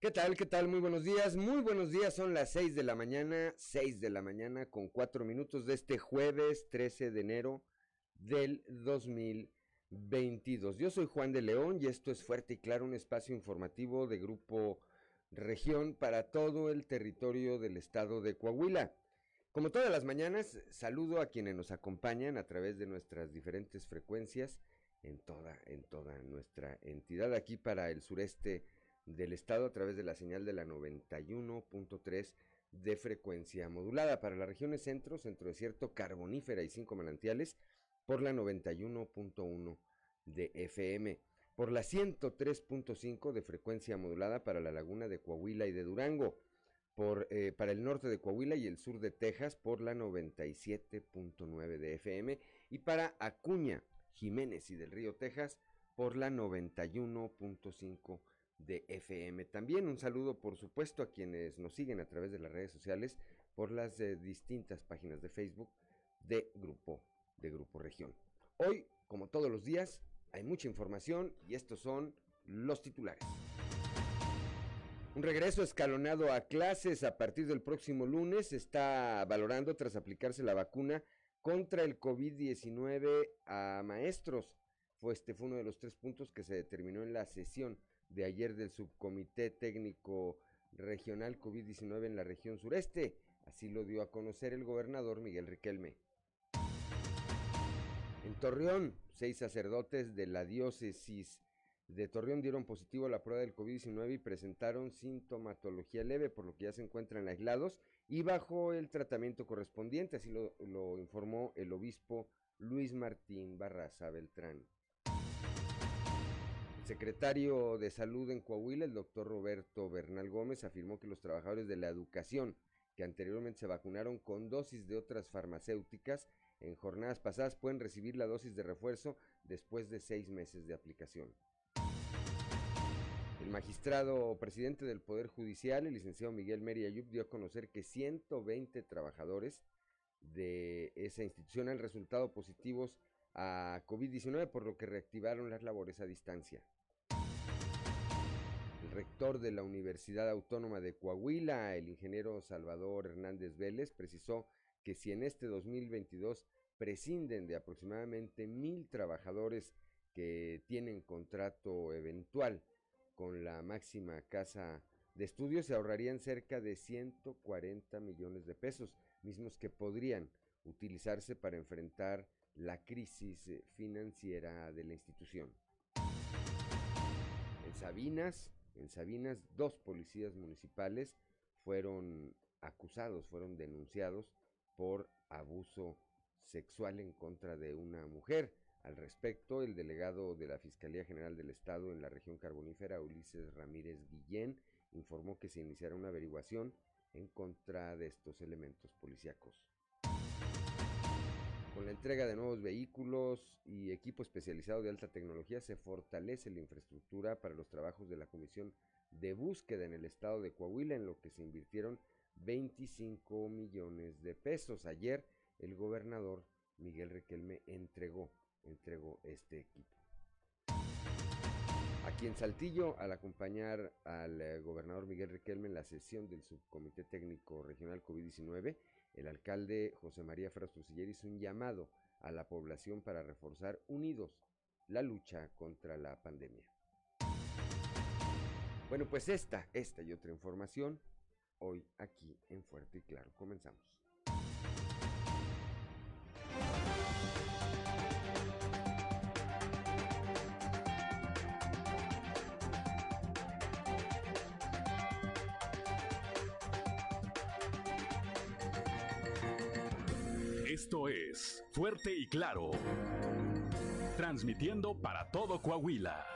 ¿Qué tal? ¿Qué tal? Muy buenos días. Muy buenos días. Son las 6 de la mañana, 6 de la mañana con 4 minutos de este jueves 13 de enero del 2022. Yo soy Juan de León y esto es Fuerte y Claro, un espacio informativo de Grupo Región para todo el territorio del estado de Coahuila. Como todas las mañanas, saludo a quienes nos acompañan a través de nuestras diferentes frecuencias en toda, en toda nuestra entidad aquí para el sureste del estado a través de la señal de la 91.3 de frecuencia modulada. Para las regiones centro, centro desierto, carbonífera y cinco manantiales por la 91.1 de FM, por la 103.5 de frecuencia modulada para la laguna de Coahuila y de Durango, por, eh, para el norte de Coahuila y el sur de Texas por la 97.9 de FM y para Acuña, Jiménez y del Río Texas por la 91.5 de FM. También un saludo, por supuesto, a quienes nos siguen a través de las redes sociales por las eh, distintas páginas de Facebook de Grupo, de Grupo Región. Hoy, como todos los días, hay mucha información y estos son los titulares. Un regreso escalonado a clases a partir del próximo lunes está valorando tras aplicarse la vacuna contra el COVID-19 a maestros. Fue este fue uno de los tres puntos que se determinó en la sesión de ayer del Subcomité Técnico Regional COVID-19 en la región sureste. Así lo dio a conocer el gobernador Miguel Riquelme. En Torreón, seis sacerdotes de la diócesis de Torreón dieron positivo a la prueba del COVID-19 y presentaron sintomatología leve, por lo que ya se encuentran aislados y bajo el tratamiento correspondiente, así lo, lo informó el obispo Luis Martín Barraza Beltrán secretario de Salud en Coahuila, el doctor Roberto Bernal Gómez, afirmó que los trabajadores de la educación que anteriormente se vacunaron con dosis de otras farmacéuticas en jornadas pasadas pueden recibir la dosis de refuerzo después de seis meses de aplicación. El magistrado presidente del Poder Judicial, el licenciado Miguel Meri Ayub, dio a conocer que 120 trabajadores de esa institución han resultado positivos a COVID-19, por lo que reactivaron las labores a distancia rector de la Universidad Autónoma de Coahuila, el ingeniero Salvador Hernández Vélez, precisó que si en este 2022 prescinden de aproximadamente mil trabajadores que tienen contrato eventual con la máxima casa de estudios, se ahorrarían cerca de 140 millones de pesos, mismos que podrían utilizarse para enfrentar la crisis financiera de la institución. En Sabinas, en Sabinas, dos policías municipales fueron acusados, fueron denunciados por abuso sexual en contra de una mujer. Al respecto, el delegado de la Fiscalía General del Estado en la región carbonífera, Ulises Ramírez Guillén, informó que se iniciará una averiguación en contra de estos elementos policíacos. Con la entrega de nuevos vehículos y equipo especializado de alta tecnología se fortalece la infraestructura para los trabajos de la Comisión de Búsqueda en el estado de Coahuila, en lo que se invirtieron 25 millones de pesos. Ayer el gobernador Miguel Requelme entregó, entregó este equipo. Aquí en Saltillo, al acompañar al eh, gobernador Miguel Requelme en la sesión del Subcomité Técnico Regional COVID-19, el alcalde José María Frastrosiller hizo un llamado a la población para reforzar unidos la lucha contra la pandemia. Bueno, pues esta, esta y otra información hoy aquí en Fuerte y Claro. Comenzamos. Esto es Fuerte y Claro. Transmitiendo para todo Coahuila.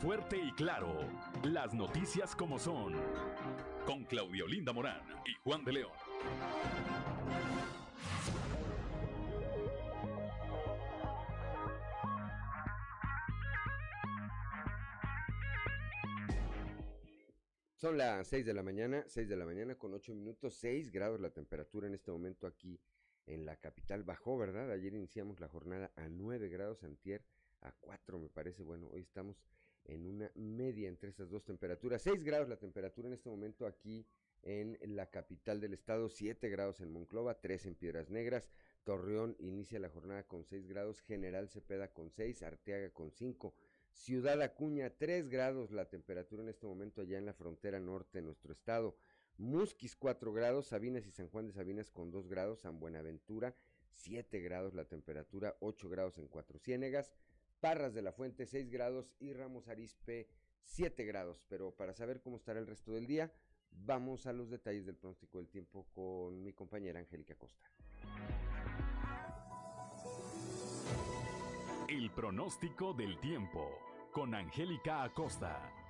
Fuerte y Claro. Las noticias como son. Con Claudio Linda Morán y Juan de León. Son las 6 de la mañana, 6 de la mañana con 8 minutos, 6 grados la temperatura en este momento aquí en la capital bajó, ¿verdad? Ayer iniciamos la jornada a 9 grados, antier a 4 me parece. Bueno, hoy estamos en una media entre estas dos temperaturas. 6 grados la temperatura en este momento aquí en la capital del estado, 7 grados en Monclova, 3 en Piedras Negras, Torreón inicia la jornada con 6 grados, General Cepeda con 6, Arteaga con 5, Ciudad Acuña 3 grados la temperatura en este momento allá en la frontera norte de nuestro estado, Musquis 4 grados, Sabinas y San Juan de Sabinas con 2 grados, San Buenaventura 7 grados la temperatura, 8 grados en Cuatro Ciénegas, Parras de la Fuente 6 grados y Ramos Arispe 7 grados. Pero para saber cómo estará el resto del día, vamos a los detalles del pronóstico del tiempo con mi compañera Angélica Costa. El pronóstico del tiempo con Angélica Acosta.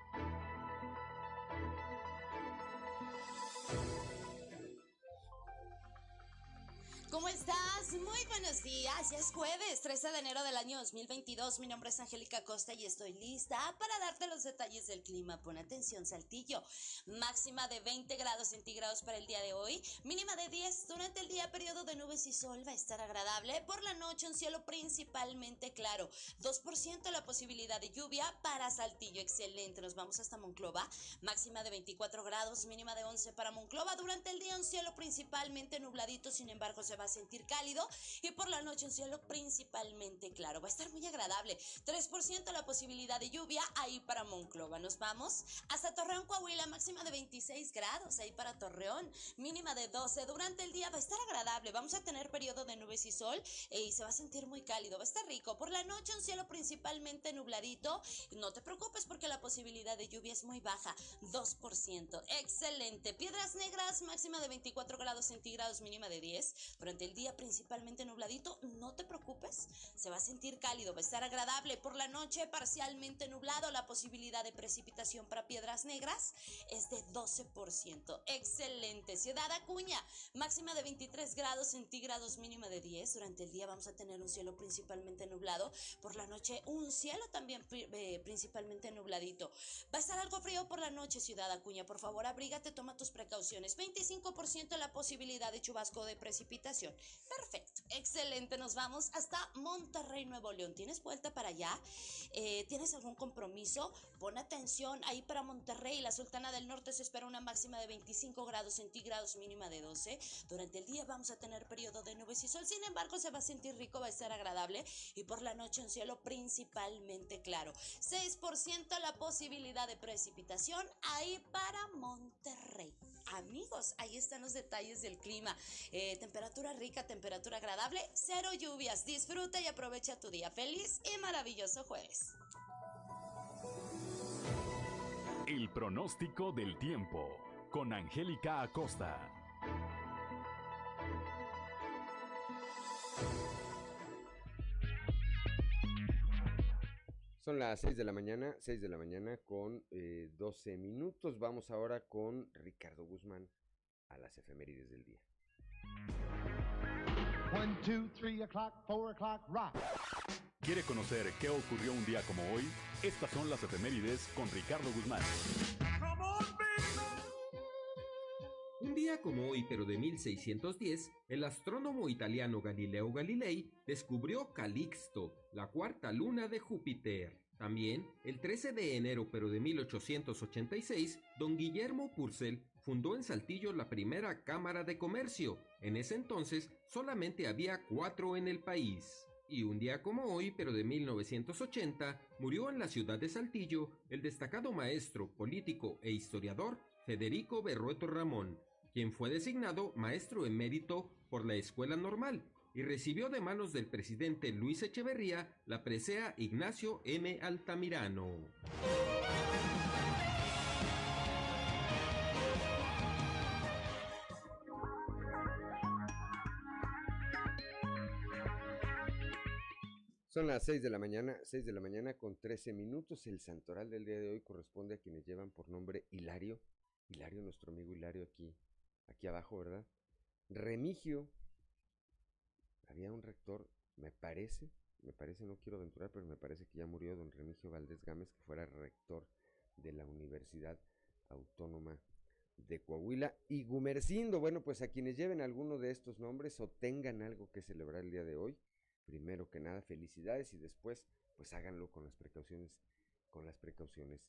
Muy buenos días. Ya es jueves, 13 de enero del año 2022. Mi nombre es Angélica Costa y estoy lista para darte los detalles del clima. Pon atención, Saltillo. Máxima de 20 grados centígrados para el día de hoy. Mínima de 10. Durante el día, periodo de nubes y sol va a estar agradable. Por la noche, un cielo principalmente claro. 2% la posibilidad de lluvia para Saltillo. Excelente. Nos vamos hasta Monclova. Máxima de 24 grados, mínima de 11 para Monclova. Durante el día, un cielo principalmente nubladito. Sin embargo, se va a sentir cálido y por la noche un cielo principalmente claro. Va a estar muy agradable. 3% la posibilidad de lluvia ahí para Monclova. Nos vamos hasta Torreón, Coahuila, máxima de 26 grados ahí para Torreón, mínima de 12. Durante el día va a estar agradable. Vamos a tener periodo de nubes y sol eh, y se va a sentir muy cálido. Va a estar rico. Por la noche un cielo principalmente nubladito. No te preocupes porque la posibilidad de lluvia es muy baja. 2%. Excelente. Piedras negras, máxima de 24 grados centígrados, mínima de 10 durante el día principalmente nubladito, no te preocupes, se va a sentir cálido, va a estar agradable. Por la noche parcialmente nublado, la posibilidad de precipitación para piedras negras es de 12%. Excelente. Ciudad Acuña, máxima de 23 grados centígrados, mínima de 10. Durante el día vamos a tener un cielo principalmente nublado. Por la noche un cielo también eh, principalmente nubladito. Va a estar algo frío por la noche, Ciudad Acuña. Por favor, abrígate, toma tus precauciones. 25% la posibilidad de chubasco de precipitación Perfecto, excelente. Nos vamos hasta Monterrey, Nuevo León. ¿Tienes vuelta para allá? Eh, ¿Tienes algún compromiso? Pon atención ahí para Monterrey. La Sultana del Norte se espera una máxima de 25 grados centígrados, mínima de 12. Durante el día vamos a tener periodo de nubes y sol. Sin embargo, se va a sentir rico, va a estar agradable. Y por la noche un cielo principalmente claro. 6% la posibilidad de precipitación ahí para Monterrey. Amigos, ahí están los detalles del clima. Eh, temperatura rica, temperatura agradable, cero lluvias. Disfruta y aprovecha tu día. Feliz y maravilloso jueves. El pronóstico del tiempo con Angélica Acosta. Son las 6 de la mañana, 6 de la mañana con eh, 12 minutos. Vamos ahora con Ricardo Guzmán a las efemérides del día. 1, 2, 3 o'clock, 4 o'clock, rock. ¿Quiere conocer qué ocurrió un día como hoy? Estas son las efemérides con Ricardo Guzmán. Día como hoy, pero de 1610, el astrónomo italiano Galileo Galilei descubrió Calixto, la cuarta luna de Júpiter. También, el 13 de enero, pero de 1886, don Guillermo Purcell fundó en Saltillo la primera Cámara de Comercio. En ese entonces solamente había cuatro en el país. Y un día como hoy, pero de 1980, murió en la ciudad de Saltillo el destacado maestro, político e historiador Federico Berrueto Ramón, quien fue designado maestro emérito por la Escuela Normal y recibió de manos del presidente Luis Echeverría la presea Ignacio M. Altamirano. Son las 6 de la mañana, 6 de la mañana con 13 minutos. El santoral del día de hoy corresponde a quienes llevan por nombre Hilario. Hilario, nuestro amigo Hilario aquí, aquí abajo, ¿verdad? Remigio. Había un rector, me parece, me parece, no quiero aventurar, pero me parece que ya murió don Remigio Valdés Gámez, que fuera rector de la Universidad Autónoma de Coahuila. Y Gumercindo, bueno, pues a quienes lleven alguno de estos nombres o tengan algo que celebrar el día de hoy, primero que nada, felicidades y después, pues háganlo con las precauciones con las precauciones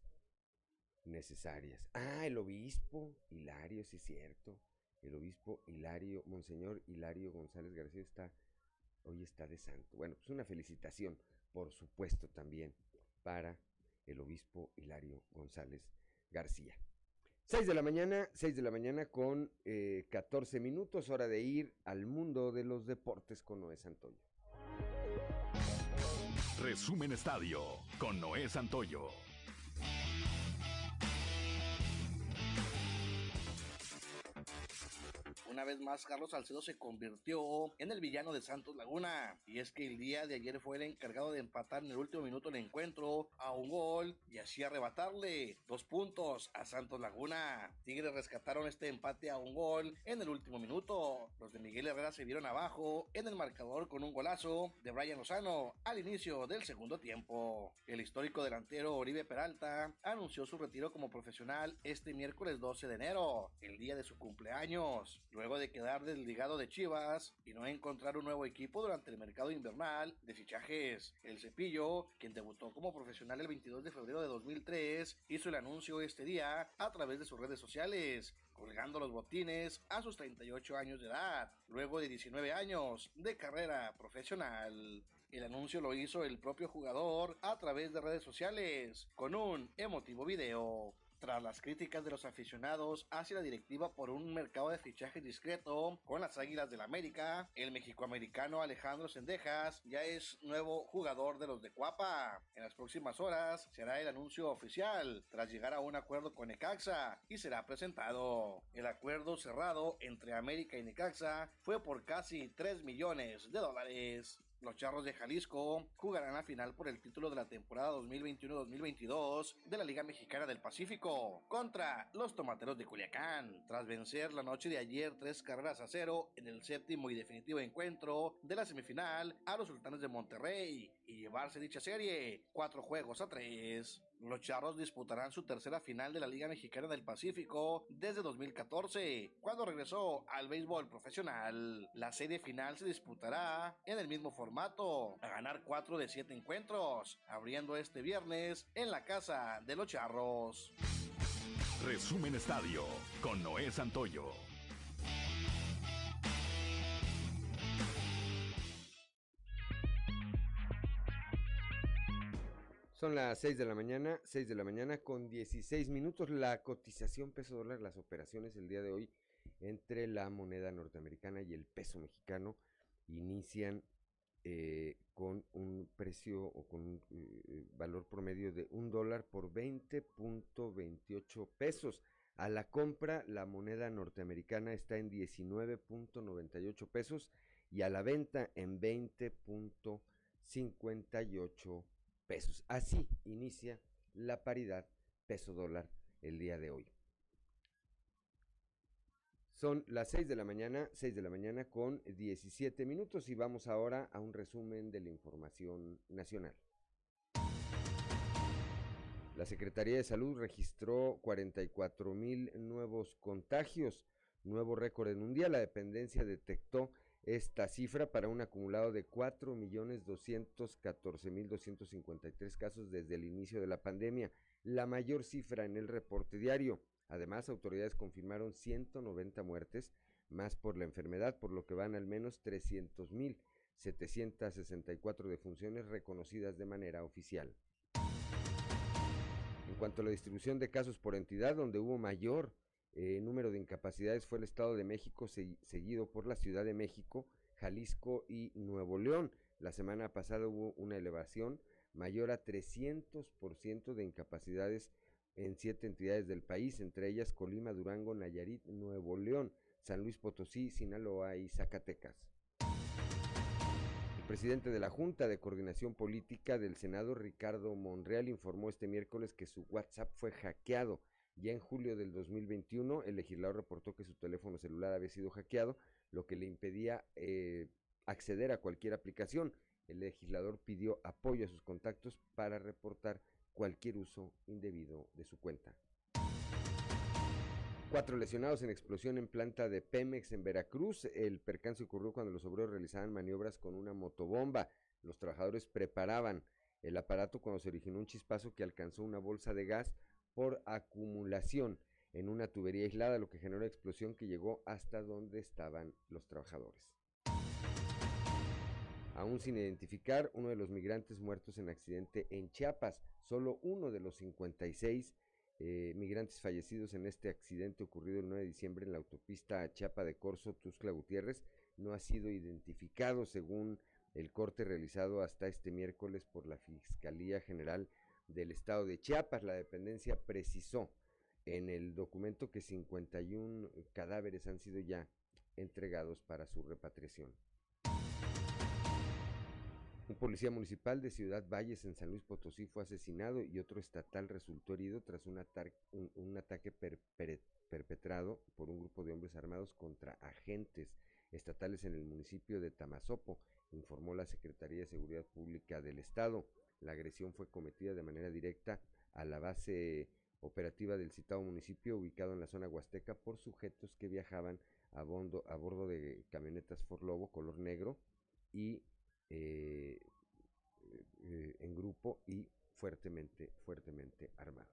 necesarias. Ah, el obispo Hilario, sí es cierto. El obispo Hilario, Monseñor Hilario González García está, hoy está de santo. Bueno, pues una felicitación, por supuesto, también para el obispo Hilario González García. 6 de la mañana, 6 de la mañana con eh, 14 minutos, hora de ir al mundo de los deportes con Noé Santoyo. Resumen Estadio con Noé Santoyo. Una vez más, Carlos Salcedo se convirtió en el villano de Santos Laguna. Y es que el día de ayer fue el encargado de empatar en el último minuto del encuentro a un gol y así arrebatarle dos puntos a Santos Laguna. Tigres rescataron este empate a un gol en el último minuto. Los de Miguel Herrera se vieron abajo en el marcador con un golazo de Brian Lozano al inicio del segundo tiempo. El histórico delantero Oribe Peralta anunció su retiro como profesional este miércoles 12 de enero, el día de su cumpleaños. Luego luego de quedar desligado de Chivas y no encontrar un nuevo equipo durante el mercado invernal de fichajes. El Cepillo, quien debutó como profesional el 22 de febrero de 2003, hizo el anuncio este día a través de sus redes sociales, colgando los botines a sus 38 años de edad, luego de 19 años de carrera profesional. El anuncio lo hizo el propio jugador a través de redes sociales, con un emotivo video. Tras las críticas de los aficionados hacia la directiva por un mercado de fichaje discreto con las Águilas del América, el mexicoamericano Alejandro Sendejas ya es nuevo jugador de los de Cuapa. En las próximas horas será el anuncio oficial tras llegar a un acuerdo con Necaxa y será presentado. El acuerdo cerrado entre América y Necaxa fue por casi 3 millones de dólares. Los Charros de Jalisco jugarán la final por el título de la temporada 2021-2022 de la Liga Mexicana del Pacífico contra los Tomateros de Culiacán, tras vencer la noche de ayer tres carreras a cero en el séptimo y definitivo encuentro de la semifinal a los Sultanes de Monterrey y llevarse dicha serie cuatro juegos a tres. Los Charros disputarán su tercera final de la Liga Mexicana del Pacífico desde 2014, cuando regresó al béisbol profesional. La serie final se disputará en el mismo formato, a ganar 4 de 7 encuentros, abriendo este viernes en la casa de los Charros. Resumen Estadio con Noé Santoyo. Son las 6 de la mañana, 6 de la mañana con 16 minutos. La cotización peso dólar, las operaciones el día de hoy entre la moneda norteamericana y el peso mexicano inician eh, con un precio o con un eh, valor promedio de un dólar por 20.28 pesos. A la compra, la moneda norteamericana está en 19.98 pesos y a la venta en 20.58 pesos. Así inicia la paridad peso dólar el día de hoy. Son las 6 de la mañana, 6 de la mañana con 17 minutos y vamos ahora a un resumen de la información nacional. La Secretaría de Salud registró 44 mil nuevos contagios, nuevo récord en un día. La dependencia detectó esta cifra para un acumulado de 4.214.253 casos desde el inicio de la pandemia, la mayor cifra en el reporte diario. Además, autoridades confirmaron 190 muertes más por la enfermedad, por lo que van al menos 300.764 defunciones reconocidas de manera oficial. En cuanto a la distribución de casos por entidad, donde hubo mayor eh, número de incapacidades fue el Estado de México, seguido por la Ciudad de México, Jalisco y Nuevo León. La semana pasada hubo una elevación mayor a 300% de incapacidades en siete entidades del país, entre ellas Colima, Durango, Nayarit, Nuevo León, San Luis Potosí, Sinaloa y Zacatecas. El presidente de la Junta de Coordinación Política del Senado, Ricardo Monreal, informó este miércoles que su WhatsApp fue hackeado ya en julio del 2021, el legislador reportó que su teléfono celular había sido hackeado, lo que le impedía eh, acceder a cualquier aplicación. El legislador pidió apoyo a sus contactos para reportar cualquier uso indebido de su cuenta. Cuatro lesionados en explosión en planta de Pemex en Veracruz. El percance ocurrió cuando los obreros realizaban maniobras con una motobomba. Los trabajadores preparaban el aparato cuando se originó un chispazo que alcanzó una bolsa de gas por acumulación en una tubería aislada, lo que generó una explosión que llegó hasta donde estaban los trabajadores. Aún sin identificar, uno de los migrantes muertos en accidente en Chiapas, solo uno de los 56 eh, migrantes fallecidos en este accidente ocurrido el 9 de diciembre en la autopista Chiapa de Corzo, Tuscla Gutiérrez, no ha sido identificado según el corte realizado hasta este miércoles por la Fiscalía General del Estado de Chiapas. La dependencia precisó en el documento que 51 cadáveres han sido ya entregados para su repatriación. Un policía municipal de Ciudad Valles en San Luis Potosí fue asesinado y otro estatal resultó herido tras un, ataque perpetrado por un grupo de hombres armados contra agentes estatales en el municipio de Tamazopo, informó la Secretaría de Seguridad Pública del Estado. La agresión fue cometida de manera directa a la base operativa del citado municipio ubicado en la zona huasteca por sujetos que viajaban a, bordo de camionetas Ford Lobo color negro y eh, eh, en grupo y fuertemente, fuertemente armados.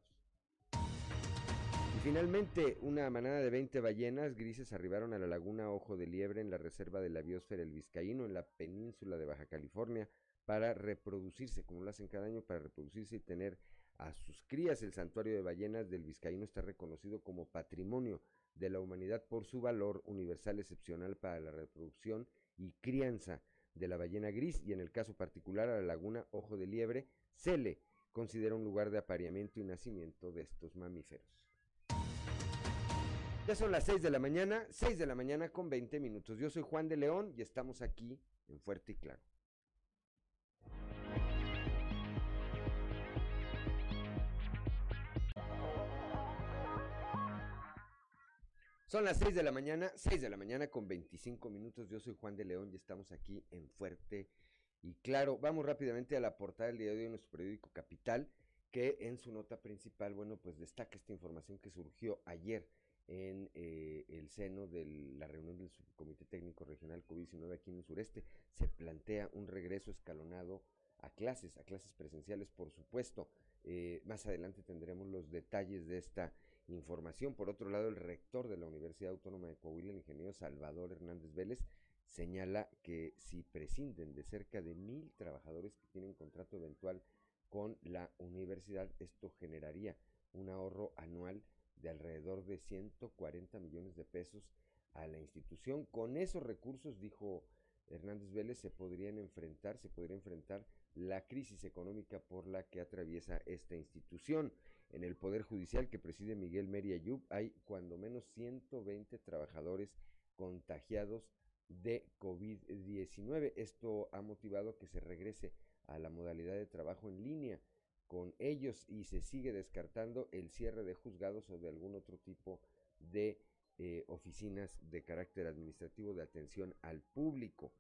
Y finalmente, una manada de 20 ballenas grises arribaron a la laguna Ojo de Liebre en la reserva de la biosfera El Vizcaíno, en la península de Baja California, para reproducirse, como lo hacen cada año, para reproducirse y tener a sus crías. El santuario de ballenas del Vizcaíno está reconocido como patrimonio de la humanidad por su valor universal excepcional para la reproducción y crianza de la ballena gris y en el caso particular a la laguna Ojo de Liebre, se le considera un lugar de apareamiento y nacimiento de estos mamíferos. Ya son las 6 de la mañana, 6 de la mañana con 20 minutos. Yo soy Juan de León y estamos aquí en Fuerte y Claro. Son las 6 de la mañana, 6 de la mañana con 25 minutos. Yo soy Juan de León y estamos aquí en Fuerte y Claro. Vamos rápidamente a la portada del día de hoy de nuestro periódico Capital, que en su nota principal, bueno, pues destaca esta información que surgió ayer en eh, el seno de la reunión del Subcomité Técnico Regional COVID-19 aquí en el sureste. Se plantea un regreso escalonado a clases, a clases presenciales, por supuesto. Eh, más adelante tendremos los detalles de esta información. Por otro lado, el rector de la Universidad Autónoma de Coahuila, el ingeniero Salvador Hernández Vélez, señala que si prescinden de cerca de mil trabajadores que tienen contrato eventual con la universidad, esto generaría un ahorro anual de alrededor de 140 millones de pesos a la institución. Con esos recursos, dijo Hernández Vélez, se podrían enfrentar, se podría enfrentar la crisis económica por la que atraviesa esta institución. En el Poder Judicial que preside Miguel Meri Ayub hay cuando menos 120 trabajadores contagiados de COVID-19. Esto ha motivado que se regrese a la modalidad de trabajo en línea con ellos y se sigue descartando el cierre de juzgados o de algún otro tipo de eh, oficinas de carácter administrativo de atención al público.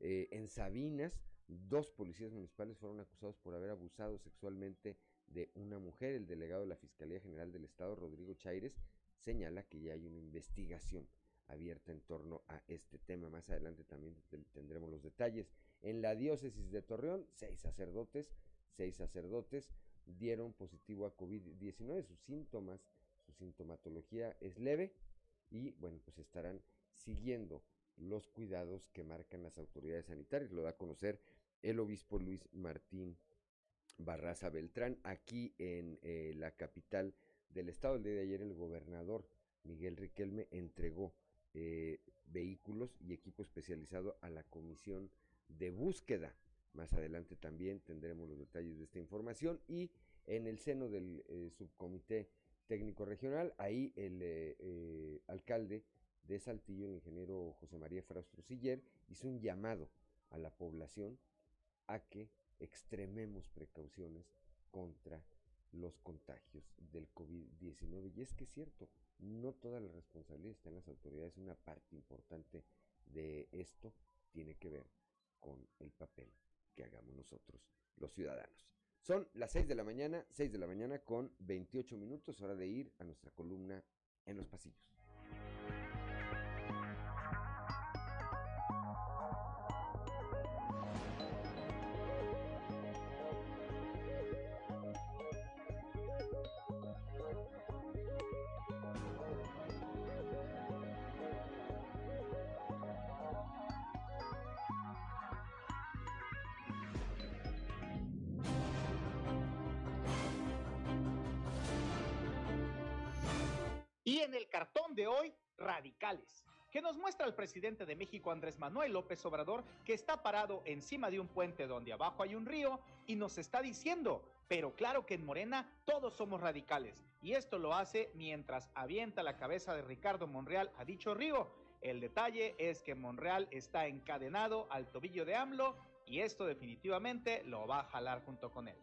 Eh, en Sabinas, dos policías municipales fueron acusados por haber abusado sexualmente de una mujer. El delegado de la Fiscalía General del Estado, Rodrigo Chaires, señala que ya hay una investigación abierta en torno a este tema. Más adelante también tendremos los detalles. En la diócesis de Torreón, seis sacerdotes, seis sacerdotes dieron positivo a COVID-19. Sus síntomas, su sintomatología es leve y bueno, pues estarán siguiendo los cuidados que marcan las autoridades sanitarias. Lo da a conocer el obispo Luis Martín Barraza Beltrán, aquí en eh, la capital del estado. El día de ayer el gobernador Miguel Riquelme entregó eh, vehículos y equipo especializado a la comisión de búsqueda. Más adelante también tendremos los detalles de esta información y en el seno del eh, subcomité técnico regional, ahí el alcalde de Saltillo, el ingeniero José María Fraustro Siller, hizo un llamado a la población a que extrememos precauciones contra los contagios del COVID-19. Y es que es cierto, no toda la responsabilidad está en las autoridades, una parte importante de esto tiene que ver con el papel que hagamos nosotros, los ciudadanos. Son las 6 de la mañana, 6 de la mañana con 28 minutos, hora de ir a nuestra columna en los pasillos. Hoy, radicales que nos muestra el presidente de México Andrés Manuel López Obrador, que está parado encima de un puente donde abajo hay un río y nos está diciendo, pero claro que en Morena todos somos radicales, y esto lo hace mientras avienta la cabeza de Ricardo Monreal a dicho río. El detalle es que Monreal está encadenado al tobillo de AMLO y esto definitivamente lo va a jalar junto con él.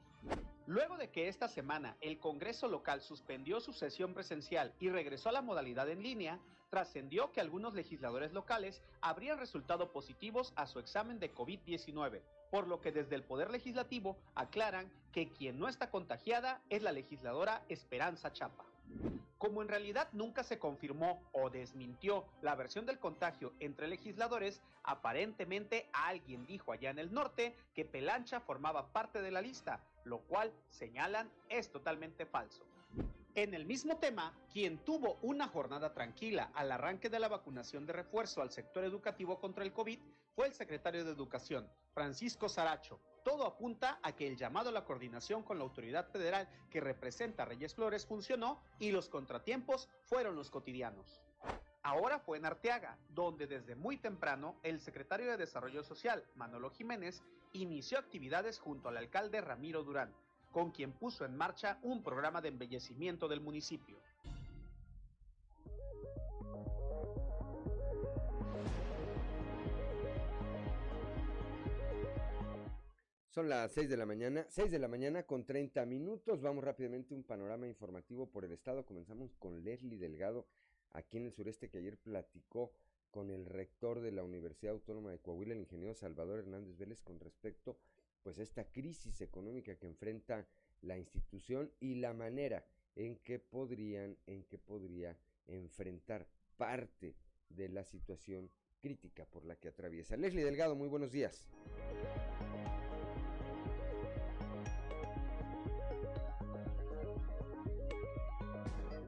Luego de que esta semana el Congreso local suspendió su sesión presencial y regresó a la modalidad en línea, trascendió que algunos legisladores locales habrían resultado positivos a su examen de COVID-19, por lo que desde el Poder Legislativo aclaran que quien no está contagiada es la legisladora Esperanza Chapa. Como en realidad nunca se confirmó o desmintió la versión del contagio entre legisladores, aparentemente alguien dijo allá en el norte que Pelancha formaba parte de la lista, lo cual señalan es totalmente falso. En el mismo tema, quien tuvo una jornada tranquila al arranque de la vacunación de refuerzo al sector educativo contra el COVID fue el secretario de Educación, Francisco Saracho. Todo apunta a que el llamado a la coordinación con la autoridad federal que representa Reyes Flores funcionó y los contratiempos fueron los cotidianos. Ahora fue en Arteaga, donde desde muy temprano el secretario de Desarrollo Social, Manolo Jiménez, inició actividades junto al alcalde Ramiro Durán, con quien puso en marcha un programa de embellecimiento del municipio. Son las 6 de la mañana, 6 de la mañana con 30 minutos. Vamos rápidamente a un panorama informativo por el estado. Comenzamos con Leslie Delgado, aquí en el sureste, que ayer platicó con el rector de la Universidad Autónoma de Coahuila, el ingeniero Salvador Hernández Vélez, con respecto pues esta crisis económica que enfrenta la institución y la manera en que podrían, en que podría enfrentar parte de la situación crítica por la que atraviesa. Leslie Delgado, muy buenos días.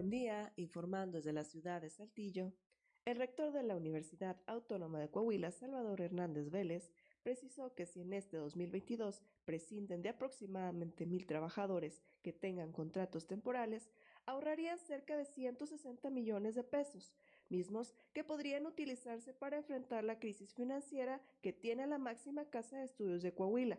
Día, informando desde la ciudad de Saltillo, el rector de la Universidad Autónoma de Coahuila, Salvador Hernández Vélez, precisó que si en este 2022 prescinden de aproximadamente mil trabajadores que tengan contratos temporales, ahorrarían cerca de 160 millones de pesos, mismos que podrían utilizarse para enfrentar la crisis financiera que tiene la máxima casa de estudios de Coahuila.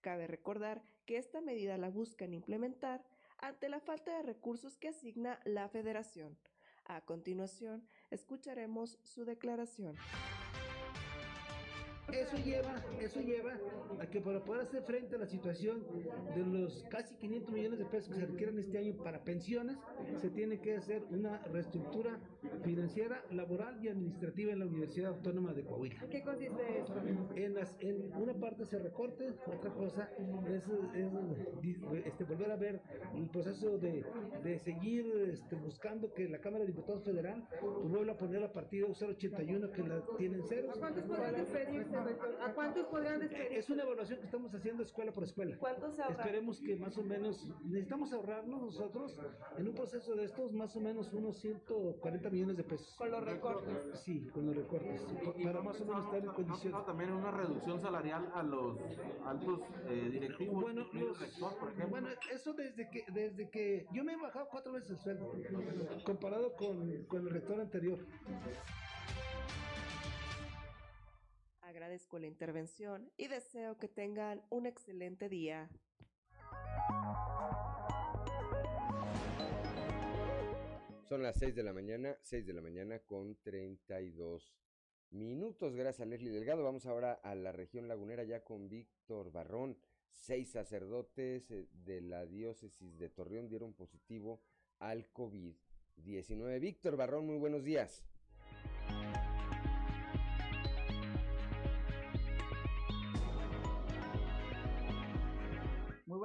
Cabe recordar que esta medida la buscan implementar ante la falta de recursos que asigna la federación. A continuación, escucharemos su declaración. Eso lleva, eso lleva a que para poder hacer frente a la situación de los casi 500 millones de pesos que se requieren este año para pensiones, se tiene que hacer una reestructura financiera, laboral y administrativa en la Universidad Autónoma de Coahuila. ¿En qué consiste esto? En, las, en una parte se recorte, otra cosa es, es este, volver a ver el proceso de, de seguir este, buscando que la Cámara de Diputados Federal vuelva a poner la partida 081 que la tienen cero. ¿A cuántos podrán despedirse, ¿A cuántos podrán despedirse? Es una evaluación que estamos haciendo escuela por escuela. ¿Cuántos se ahorran? Esperemos que más o menos, necesitamos ahorrarnos nosotros en un proceso de estos más o menos unos 140 millones de pesos. Con los recortes. Sí, con los recortes. Y- y para más o menos estar en condiciones. también una reducción salarial a los altos eh, directivos, Bueno, los- rector, por ejemplo. bueno, eso desde que, desde que yo me he bajado cuatro veces el sueldo, comparado con, con el rector anterior. Agradezco la intervención y deseo que tengan un excelente día. Son las 6 de la mañana, 6 de la mañana con 32 minutos. Gracias Leslie Delgado. Vamos ahora a la región lagunera ya con Víctor Barrón. Seis sacerdotes eh, de la diócesis de Torreón dieron positivo al COVID-19. Víctor Barrón, muy buenos días.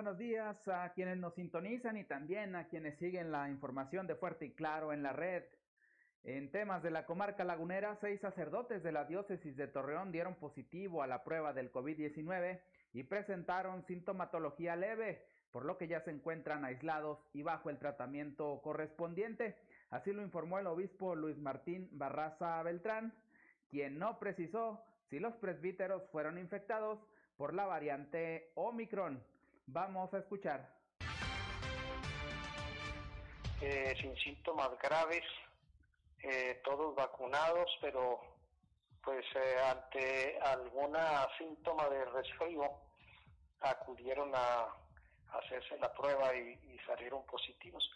Buenos días a quienes nos sintonizan y también a quienes siguen la información de Fuerte y Claro en la red. En temas de la comarca lagunera, seis sacerdotes de la diócesis de Torreón dieron positivo a la prueba del COVID-19 y presentaron sintomatología leve, por lo que ya se encuentran aislados y bajo el tratamiento correspondiente. Así lo informó el obispo Luis Martín Barraza Beltrán, quien no precisó si los presbíteros fueron infectados por la variante Omicron. Vamos a escuchar. eh, sin síntomas graves, eh, todos vacunados, pero pues eh, ante alguna síntoma de resfrío acudieron a, hacerse la prueba y, y, salieron positivos.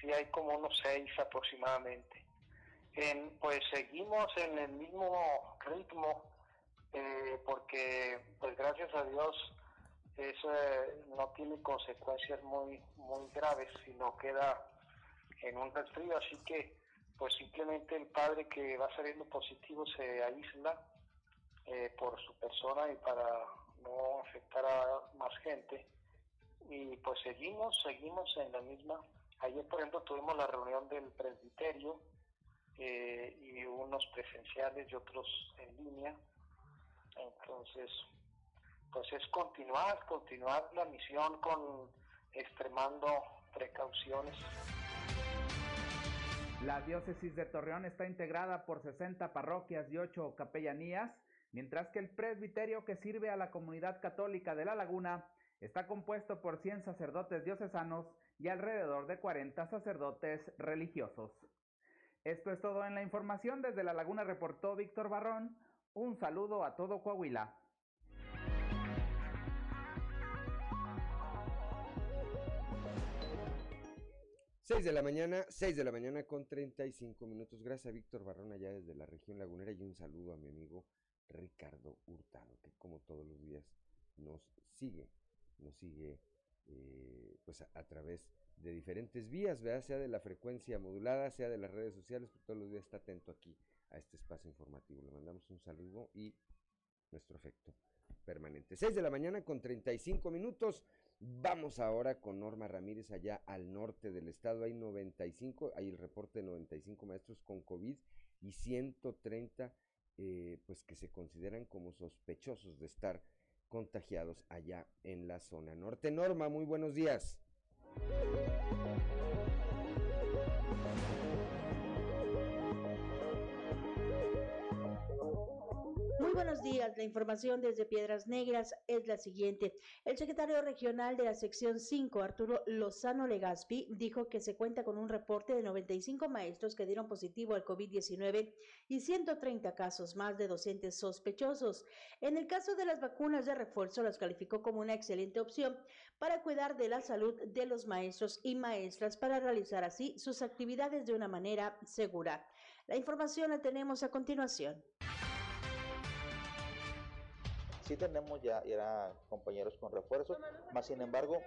Sí hay como unos seis aproximadamente. En, pues seguimos en el mismo ritmo eh, porque pues gracias a Dios eso eh, no tiene consecuencias muy muy graves sino queda en un resfrío. Así que pues simplemente el padre que va saliendo positivo se aísla eh, por su persona y para no afectar a más gente. Y pues seguimos seguimos en la misma. Ayer por ejemplo tuvimos la reunión del presbiterio eh, y unos presenciales y otros en línea. Entonces, pues es continuar, continuar la misión con extremando precauciones. La diócesis de Torreón está integrada por 60 parroquias y 8 capellanías, mientras que el presbiterio que sirve a la comunidad católica de La Laguna está compuesto por 100 sacerdotes diocesanos y alrededor de 40 sacerdotes religiosos. Esto es todo en la información. Desde La Laguna reportó Víctor Barrón. Un saludo a todo Coahuila. Seis de la mañana, 6 de la mañana con 35 minutos. Gracias a Víctor Barrón allá desde la región lagunera y un saludo a mi amigo Ricardo Hurtado, que como todos los días nos sigue, nos sigue eh, pues a, través de diferentes vías, ¿verdad? sea de la frecuencia modulada, sea de las redes sociales, pues todos los días está atento aquí a este espacio informativo. Le mandamos un saludo y nuestro afecto permanente. 6 de la mañana con 35 minutos. Vamos ahora con Norma Ramírez allá al norte del estado. Hay 95, hay el reporte de 95 maestros con COVID y 130 eh, pues que se consideran como sospechosos de estar contagiados allá en la zona norte. Norma, muy buenos días. Buenos días. La información desde Piedras Negras es la siguiente. El secretario regional de la sección 5, Arturo Lozano Legaspi, dijo que se cuenta con un reporte de 95 maestros que dieron positivo al COVID-19 y 130 casos más de docentes sospechosos. En el caso de las vacunas de refuerzo, las calificó como una excelente opción para cuidar de la salud de los maestros y maestras para realizar así sus actividades de una manera segura. La información la tenemos a continuación sí tenemos ya, ya compañeros con refuerzo, más sin embargo,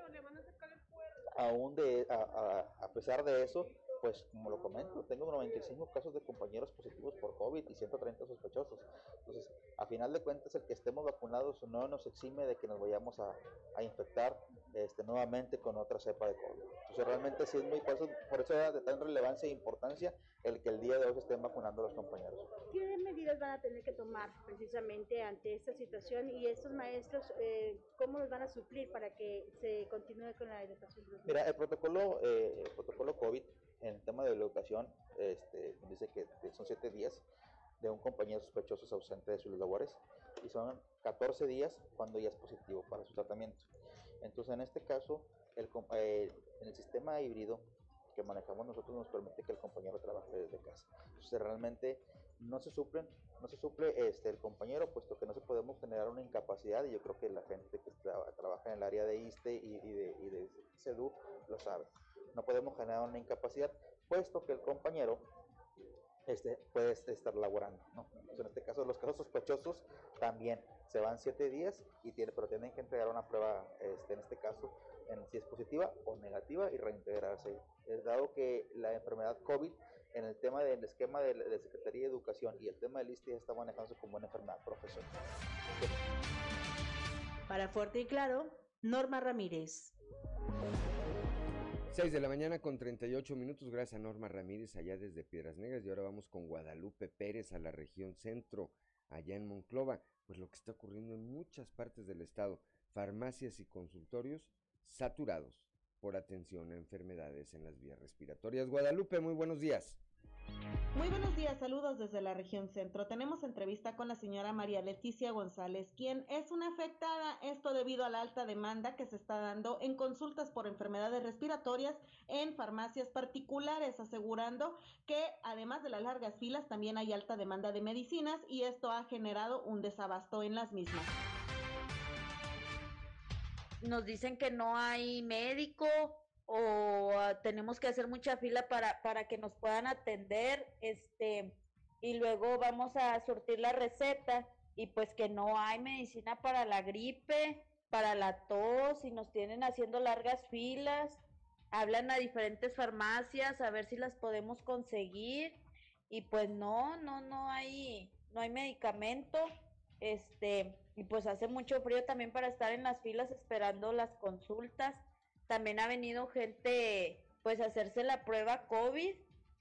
aún de, a, a, a, pesar de eso, pues como lo comento, tengo 95 casos de compañeros positivos por COVID y 130 sospechosos. Entonces, a final de cuentas, el que estemos vacunados no nos exime de que nos vayamos a, a infectar este, nuevamente con otra cepa de COVID. Entonces, realmente sí es muy, por eso, por eso era de tan relevancia e importancia el que el día de hoy se estén vacunando a los compañeros. ¿Qué medidas van a tener que tomar precisamente ante esta situación y estos maestros, eh, cómo los van a suplir para que se continúe con la educación? Mira, el protocolo, eh, el protocolo COVID en el tema de la educación, este, dice que son siete días de un compañero sospechoso ausente de sus labores y son 14 días cuando ya es positivo para su tratamiento. Entonces, en este caso, el, eh, en el sistema híbrido que manejamos nosotros nos permite que el compañero trabaje desde casa. Entonces, realmente no se suplen, no se suple este, el compañero, puesto que no se podemos generar una incapacidad y yo creo que la gente que tra trabaja en el área de ISTE y de, y de CEDU lo sabe no podemos generar una incapacidad, puesto que el compañero este, puede estar laborando. ¿no? En este caso, los casos sospechosos también se van siete días, y tiene, pero tienen que entregar una prueba, este, en este caso, si es positiva o negativa y reintegrarse. Es dado que la enfermedad COVID en el tema del esquema de, de Secretaría de Educación y el tema del ISTE está manejándose como una enfermedad profesional. Para Fuerte y Claro, Norma Ramírez. 6 de la mañana con 38 minutos, gracias a Norma Ramírez allá desde Piedras Negras y ahora vamos con Guadalupe Pérez a la región centro, allá en Monclova, pues lo que está ocurriendo en muchas partes del estado, farmacias y consultorios saturados por atención a enfermedades en las vías respiratorias. Guadalupe, muy buenos días. Muy buenos días, saludos desde la región centro. Tenemos entrevista con la señora María Leticia González, quien es una afectada, esto debido a la alta demanda que se está dando en consultas por enfermedades respiratorias en farmacias particulares, asegurando que además de las largas filas también hay alta demanda de medicinas y esto ha generado un desabasto en las mismas. Nos dicen que no hay médico, o ah, tenemos que hacer mucha fila para, para que nos puedan atender, este, y luego vamos a surtir la receta y pues que no hay medicina para la gripe, para la tos, y nos tienen haciendo largas filas, hablan a diferentes farmacias a ver si las podemos conseguir, y pues no, no, no hay, no hay medicamento, este, y pues hace mucho frío también para estar en las filas esperando las consultas también ha venido gente pues a hacerse la prueba COVID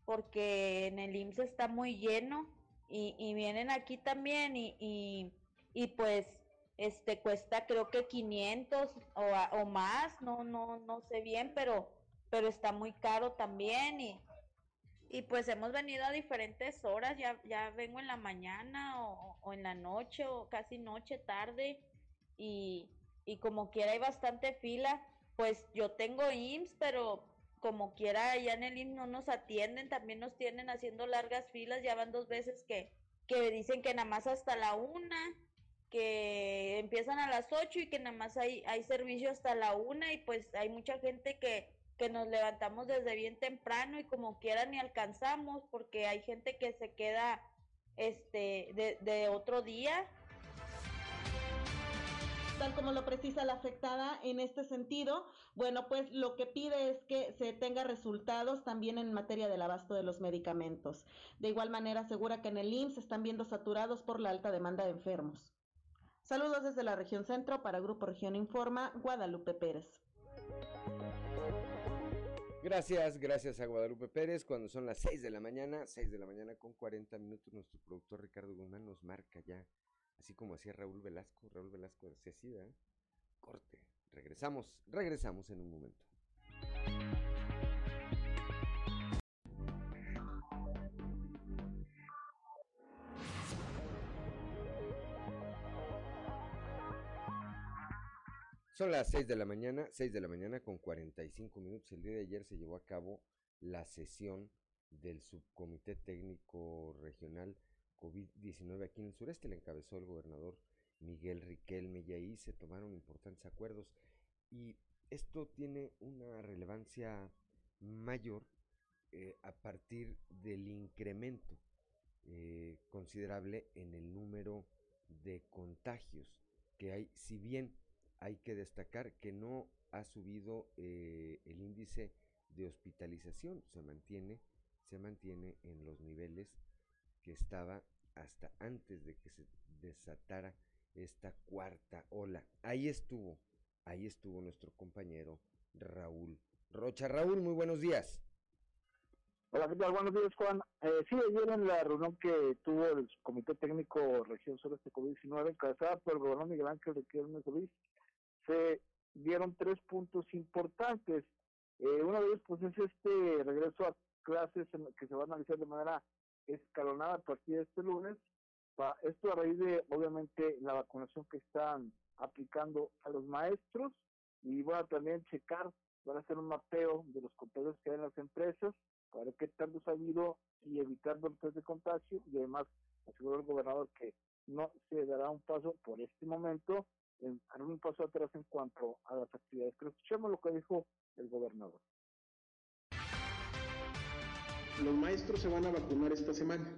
porque en el IMSS está muy lleno y, y vienen aquí también y, y, y, pues este cuesta creo que 500 o, o más, no, no, no sé bien, pero, pero está muy caro también y, y pues hemos venido a diferentes horas, ya, ya vengo en la mañana o, o en la noche o casi noche, tarde y, y como quiera hay bastante fila pues yo tengo IMSS, pero como quiera allá en el IMSS no nos atienden, también nos tienen haciendo largas filas, ya van dos veces que, que dicen que nada más hasta la una, que empiezan a las ocho y que nada más hay, hay servicio hasta la una y pues hay mucha gente que, que nos levantamos desde bien temprano y como quiera ni alcanzamos porque hay gente que se queda este de, de otro día tal como lo precisa la afectada en este sentido, bueno, pues lo que pide es que se tenga resultados también en materia del abasto de los medicamentos. De igual manera, asegura que en el IMSS están viendo saturados por la alta demanda de enfermos. Saludos desde la región centro para Grupo Región Informa, Guadalupe Pérez. Gracias, gracias a Guadalupe Pérez. Cuando son las 6 de la mañana, 6 de la mañana con 40 minutos, nuestro productor Ricardo Guzmán nos marca ya Así como hacía Raúl Velasco. Raúl Velasco hacía así. Corte. Regresamos, regresamos en un momento. Son las 6 de la mañana, 6 de la mañana con 45 minutos. El día de ayer se llevó a cabo la sesión del Subcomité Técnico Regional COVID-19 aquí en el sureste, le encabezó el gobernador Miguel Riquelme y ahí se tomaron importantes acuerdos. Y esto tiene una relevancia mayor eh, a partir del incremento eh, considerable en el número de contagios que hay, si bien hay que destacar que no ha subido eh, el índice de hospitalización, se mantiene, se mantiene en los niveles que estaba hasta antes de que se desatara esta cuarta ola. Ahí estuvo, ahí estuvo nuestro compañero Raúl Rocha. Raúl, muy buenos días. Hola, ¿qué tal? Buenos días, Juan. Eh, sí, ayer en la reunión que tuvo el Comité Técnico Región sobre este COVID-19, encabezada por el gobernador Miguel Ángel de Solís, se dieron tres puntos importantes. Eh, uno de ellos, pues, es este regreso a clases que se va a analizar de manera escalonada a partir de este lunes. esto a raíz de, obviamente, la vacunación que están aplicando a los maestros y bueno, también checar, van a hacer un mapeo de los compañeros que hay en las empresas para ver qué tanto ha habido y evitar brotes de contagio y además aseguró el gobernador que no se dará un paso por este momento, en, un paso atrás en cuanto a las actividades. Pero escuchemos lo que dijo el gobernador. Los maestros se van a vacunar esta semana.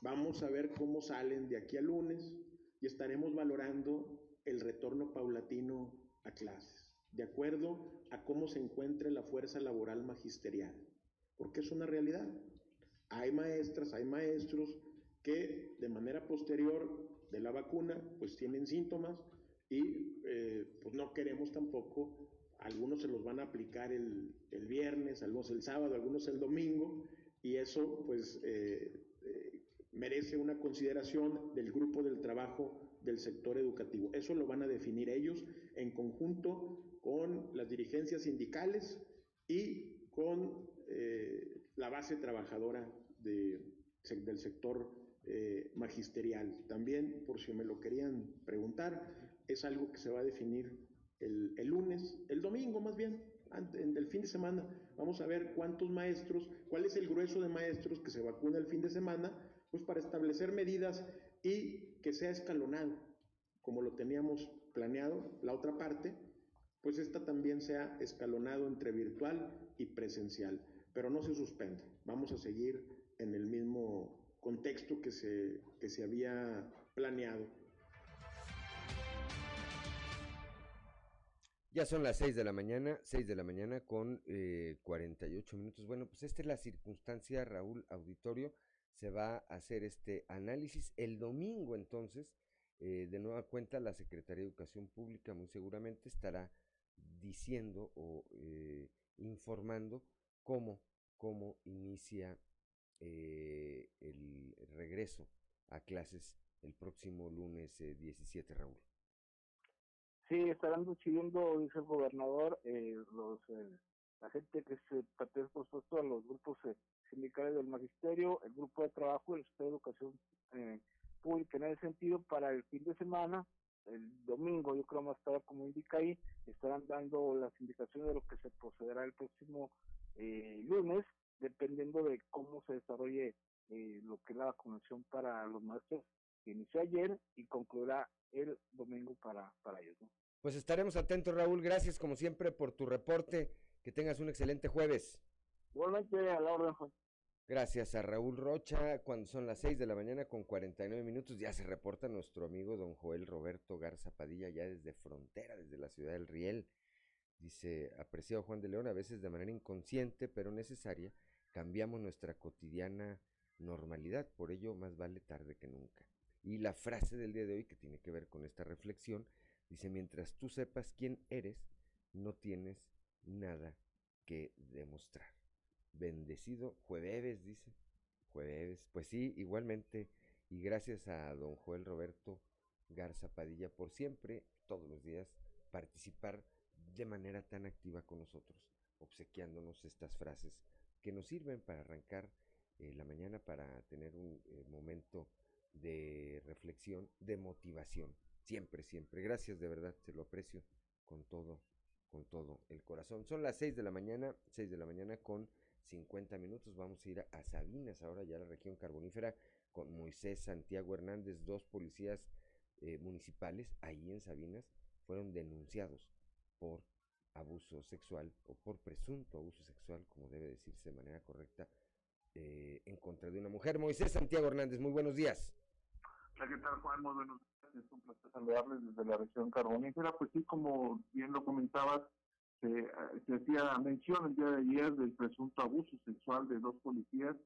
Vamos a ver cómo salen de aquí a lunes y estaremos valorando el retorno paulatino a clases, de acuerdo a cómo se encuentre la fuerza laboral magisterial, porque es una realidad. Hay maestras, hay maestros que de manera posterior de la vacuna pues tienen síntomas y eh, pues no queremos tampoco algunos se los van a aplicar el, el, viernes, algunos el sábado, algunos el domingo, y eso pues eh, eh, merece una consideración del grupo del trabajo del sector educativo. Eso lo van a definir ellos en conjunto con las dirigencias sindicales y con eh, la base trabajadora de, del sector magisterial. También, por si me lo querían preguntar, es algo que se va a definir el, el lunes, el domingo más bien, en el fin de semana. Vamos a ver cuántos maestros, cuál es el grueso de maestros que se vacuna el fin de semana, pues para establecer medidas y que sea escalonado, como lo teníamos planeado. La otra parte, pues esta también sea escalonado entre virtual y presencial, pero no se suspende. Vamos a seguir en el mismo contexto que se, que se había planeado. Ya son las 6 de la mañana, 6 de la mañana con eh, 48 minutos. Bueno, pues esta es la circunstancia, Raúl Auditorio. Se va a hacer este análisis el domingo entonces. Eh, de nueva cuenta, la Secretaría de Educación Pública muy seguramente estará diciendo o eh, informando cómo, cómo inicia eh, el regreso a clases el próximo lunes 17, Raúl. Sí, estarán decidiendo, dice el gobernador, eh, los, eh, la gente que se pertenece, por supuesto, a los grupos eh, sindicales del magisterio, el grupo de trabajo del Estado de Educación eh, Pública en ese sentido, para el fin de semana, el domingo, yo creo más tarde, como indica ahí, estarán dando las indicaciones de lo que se procederá el próximo eh, lunes, dependiendo de cómo se desarrolle eh, lo que es la vacunación para los maestros que inició ayer y concluirá el domingo para, para ellos. ¿no? Pues estaremos atentos, Raúl. Gracias, como siempre, por tu reporte. Que tengas un excelente jueves. Igualmente, a la orden, Juan. Gracias a Raúl Rocha. Cuando son las 6 de la mañana con 49 minutos, ya se reporta nuestro amigo don Joel Roberto Garza Padilla, ya desde frontera, desde la ciudad del Riel. Dice, apreciado Juan de León, a veces de manera inconsciente, pero necesaria, cambiamos nuestra cotidiana normalidad. Por ello, más vale tarde que nunca. Y la frase del día de hoy, que tiene que ver con esta reflexión, dice, mientras tú sepas quién eres, no tienes nada que demostrar. Bendecido jueves, dice. Jueves. Pues sí, igualmente. Y gracias a don Joel Roberto Garza Padilla por siempre, todos los días, participar de manera tan activa con nosotros, obsequiándonos estas frases que nos sirven para arrancar eh, la mañana, para tener un eh, momento de reflexión, de motivación. Siempre, siempre. Gracias, de verdad, se lo aprecio con todo, con todo el corazón. Son las 6 de la mañana, 6 de la mañana con 50 minutos. Vamos a ir a Sabinas, ahora ya la región carbonífera, con Moisés Santiago Hernández, dos policías eh, municipales ahí en Sabinas, fueron denunciados por abuso sexual o por presunto abuso sexual, como debe decirse de manera correcta, eh, en contra de una mujer. Moisés Santiago Hernández, muy buenos días. Hola, ¿qué tal, Juan? Muy buenos días. Es un placer desde la región carbonífera. Pues sí, como bien lo comentabas, se, se hacía mención el día de ayer del presunto abuso sexual de dos policías.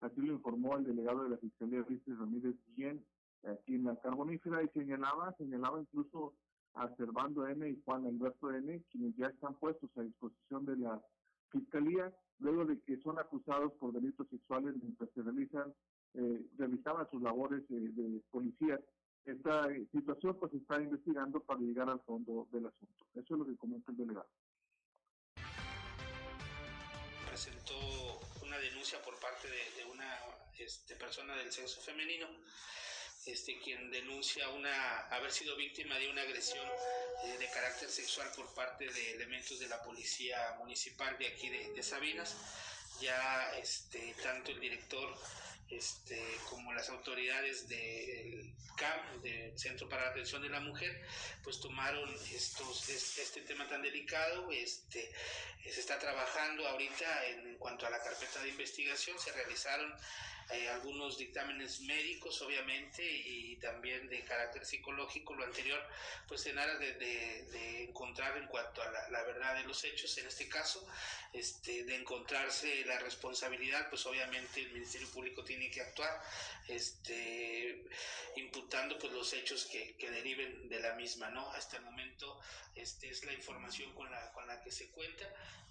Así lo informó el delegado de la Fiscalía, Luis Ramírez Guillén, aquí en la carbonífera, y señalaba, señalaba incluso a Servando N y Juan Alberto N, quienes ya están puestos a disposición de la Fiscalía, luego de que son acusados por delitos sexuales mientras se realizan, eh, realizaban sus labores eh, de policía. Esta situación pues está investigando para llegar al fondo del asunto. Eso es lo que comenta el delegado. Presentó una denuncia por parte de, de una este, persona del sexo femenino este, quien denuncia una, haber sido víctima de una agresión eh, de carácter sexual por parte de elementos de la policía municipal de aquí de, de Sabinas. Ya este, tanto el director este, como las autoridades del CAM, del Centro para la Atención de la Mujer, pues tomaron estos, este tema tan delicado. Este, se está trabajando ahorita en cuanto a la carpeta de investigación, se realizaron eh, algunos dictámenes médicos, obviamente, y también de carácter psicológico, lo anterior, pues en aras de, de, encontrar en cuanto a la, la, verdad de los hechos, en este caso, este, de encontrarse la responsabilidad, pues obviamente el Ministerio Público tiene que actuar, este, imputando pues los hechos que, que deriven de la misma, ¿no? Hasta el momento, este, es la información con la, con la que se cuenta,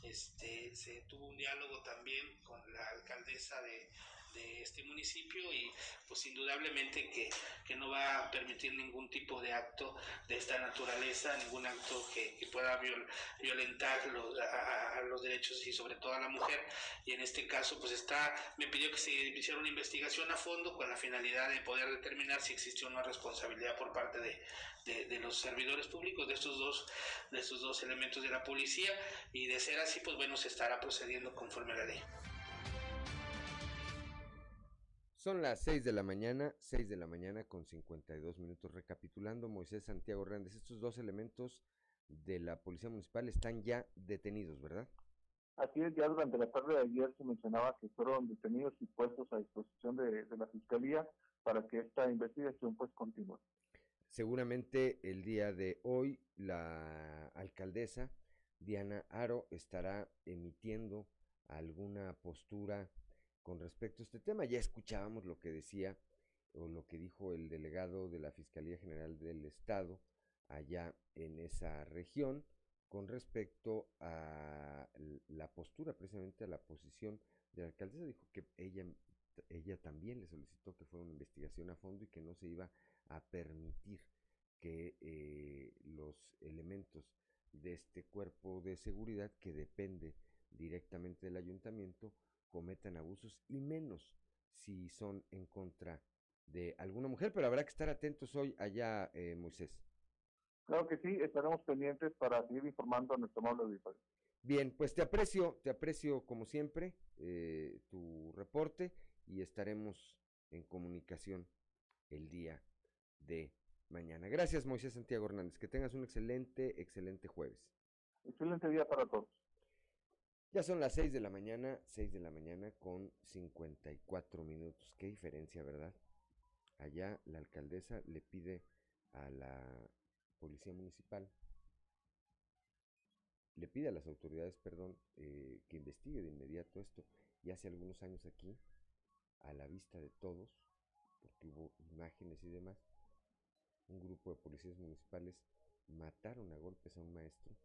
este, se tuvo un diálogo también con la alcaldesa de de este municipio y pues indudablemente que, que, no va a permitir ningún tipo de acto de esta naturaleza, ningún acto que, que pueda viol, violentar los, a, los derechos y sobre todo a la mujer. Y en este caso pues está, me pidió que se hiciera una investigación a fondo con la finalidad de poder determinar si existió una responsabilidad por parte de, de, de los servidores públicos de estos dos de estos dos elementos de la policía y de ser así pues bueno se estará procediendo conforme a la ley. Son las 6 de la mañana, 6 de la mañana con 52 minutos. Recapitulando, Moisés Santiago Hernández, estos dos elementos de la Policía Municipal están ya detenidos, ¿verdad? Así es, ya durante la tarde de ayer se mencionaba que fueron detenidos y puestos a disposición de, de la Fiscalía para que esta investigación pues continúe. Seguramente el día de hoy la alcaldesa Diana Aro estará emitiendo alguna postura con respecto a este tema. Ya escuchábamos lo que decía o lo que dijo el delegado de la Fiscalía General del Estado allá en esa región con respecto a la postura, precisamente a la posición de la alcaldesa. Dijo que ella, ella también le solicitó que fuera una investigación a fondo y que no se iba a permitir que eh, los elementos de este cuerpo de seguridad que depende directamente del ayuntamiento cometan abusos y menos si son en contra de alguna mujer, pero habrá que estar atentos hoy allá, eh, Moisés. Claro que sí, estaremos pendientes para seguir informando a nuestro amable auditorio. Bien, pues te aprecio, te aprecio como siempre eh, tu reporte y estaremos en comunicación el día de mañana. Gracias, Moisés Santiago Hernández. Que tengas un excelente, excelente jueves. Excelente día para todos. Ya son las 6 de la mañana, 6 de la mañana con 54 minutos. Qué diferencia, ¿verdad? Allá la alcaldesa le pide a la policía municipal, le pide a las autoridades, perdón, eh, que investigue de inmediato esto. Y hace algunos años aquí, a la vista de todos, porque hubo imágenes y demás, un grupo de policías municipales mataron a golpes a un maestro,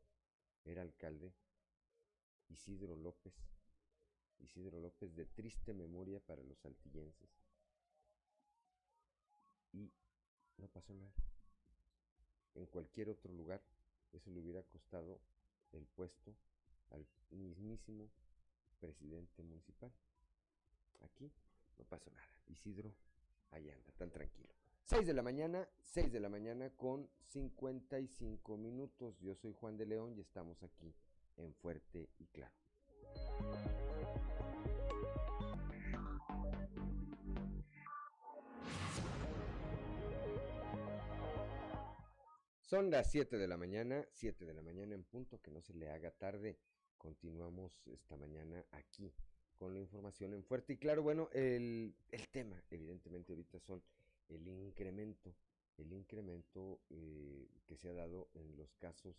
era alcalde, Isidro López. Isidro López de triste memoria para los saltillenses. Y no pasó nada. En cualquier otro lugar, eso le hubiera costado el puesto al mismísimo presidente municipal. Aquí no pasó nada. Isidro, ahí anda, tan tranquilo. 6 de la mañana, 6 de la mañana con 55 minutos. Yo soy Juan de León y estamos aquí en Fuerte y Claro. Son las 7 de la mañana, 7 de la mañana en punto, que no se le haga tarde. Continuamos esta mañana aquí con la información en fuerte y claro. Bueno, el, tema, evidentemente, ahorita son el incremento, el incremento eh, que se ha dado en los casos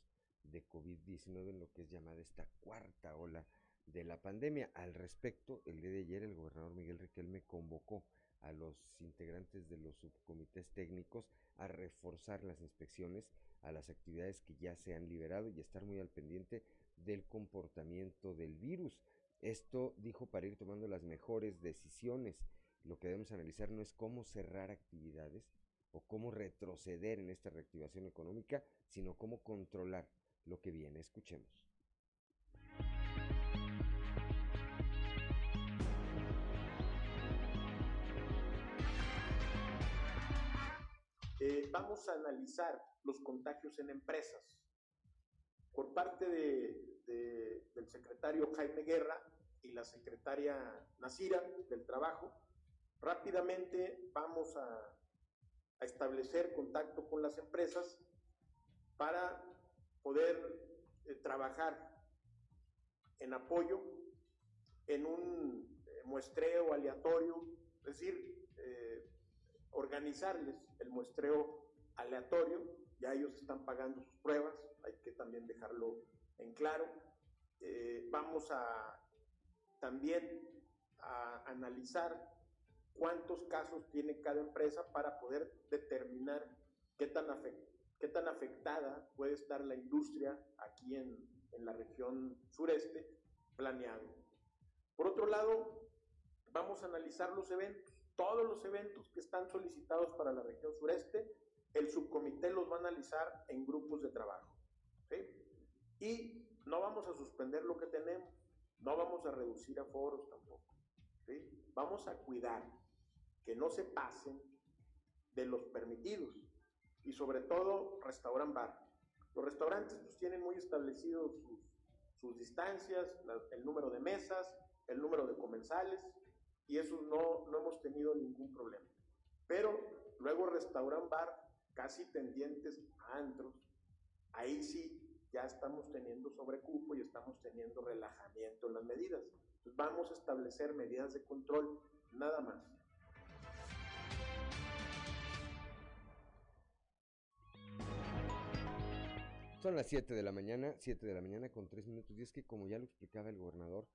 de COVID-19 en lo que es llamada esta cuarta ola de la pandemia. Al respecto, el día de ayer el gobernador Miguel Riquelme convocó a los integrantes de los subcomités técnicos a reforzar las inspecciones a las actividades que ya se han liberado y estar muy al pendiente del comportamiento del virus. Esto dijo para ir tomando las mejores decisiones. Lo que debemos analizar no es cómo cerrar actividades o cómo retroceder en esta reactivación económica, sino cómo controlar lo que viene. Escuchemos. Eh, vamos a analizar los contagios en empresas. Por parte de, de, del secretario Jaime Guerra y la secretaria Nasira del Trabajo, rápidamente vamos a establecer contacto con las empresas para poder eh, trabajar en apoyo en un eh, muestreo aleatorio, es decir, eh, organizarles el muestreo aleatorio, ya ellos están pagando sus pruebas, hay que también dejarlo en claro. Vamos a también a analizar cuántos casos tiene cada empresa para poder determinar qué tan, afect qué tan afectada puede estar la industria aquí en, en la región sureste planeado. Por otro lado, Vamos a analizar los eventos, todos los eventos que están solicitados para la región sureste, el subcomité los va a analizar en grupos de trabajo. ¿sí? Y no vamos a suspender lo que tenemos, no vamos a reducir aforos tampoco. ¿sí? Vamos a cuidar que no se pasen de los permitidos y sobre todo restauran bar. Los restaurantes pues, tienen muy establecidos sus, distancias, la- el número de mesas, el número de comensales y eso no, no hemos tenido ningún problema. Pero luego restauran bar casi tendientes a antros, ahí sí ya estamos teniendo sobrecupo y estamos teniendo relajamiento en las medidas. Entonces vamos a establecer medidas de control, nada más. Son las 7 de la mañana, 7 de la mañana con 3 minutos. Y es que como ya lo explicaba el gobernador,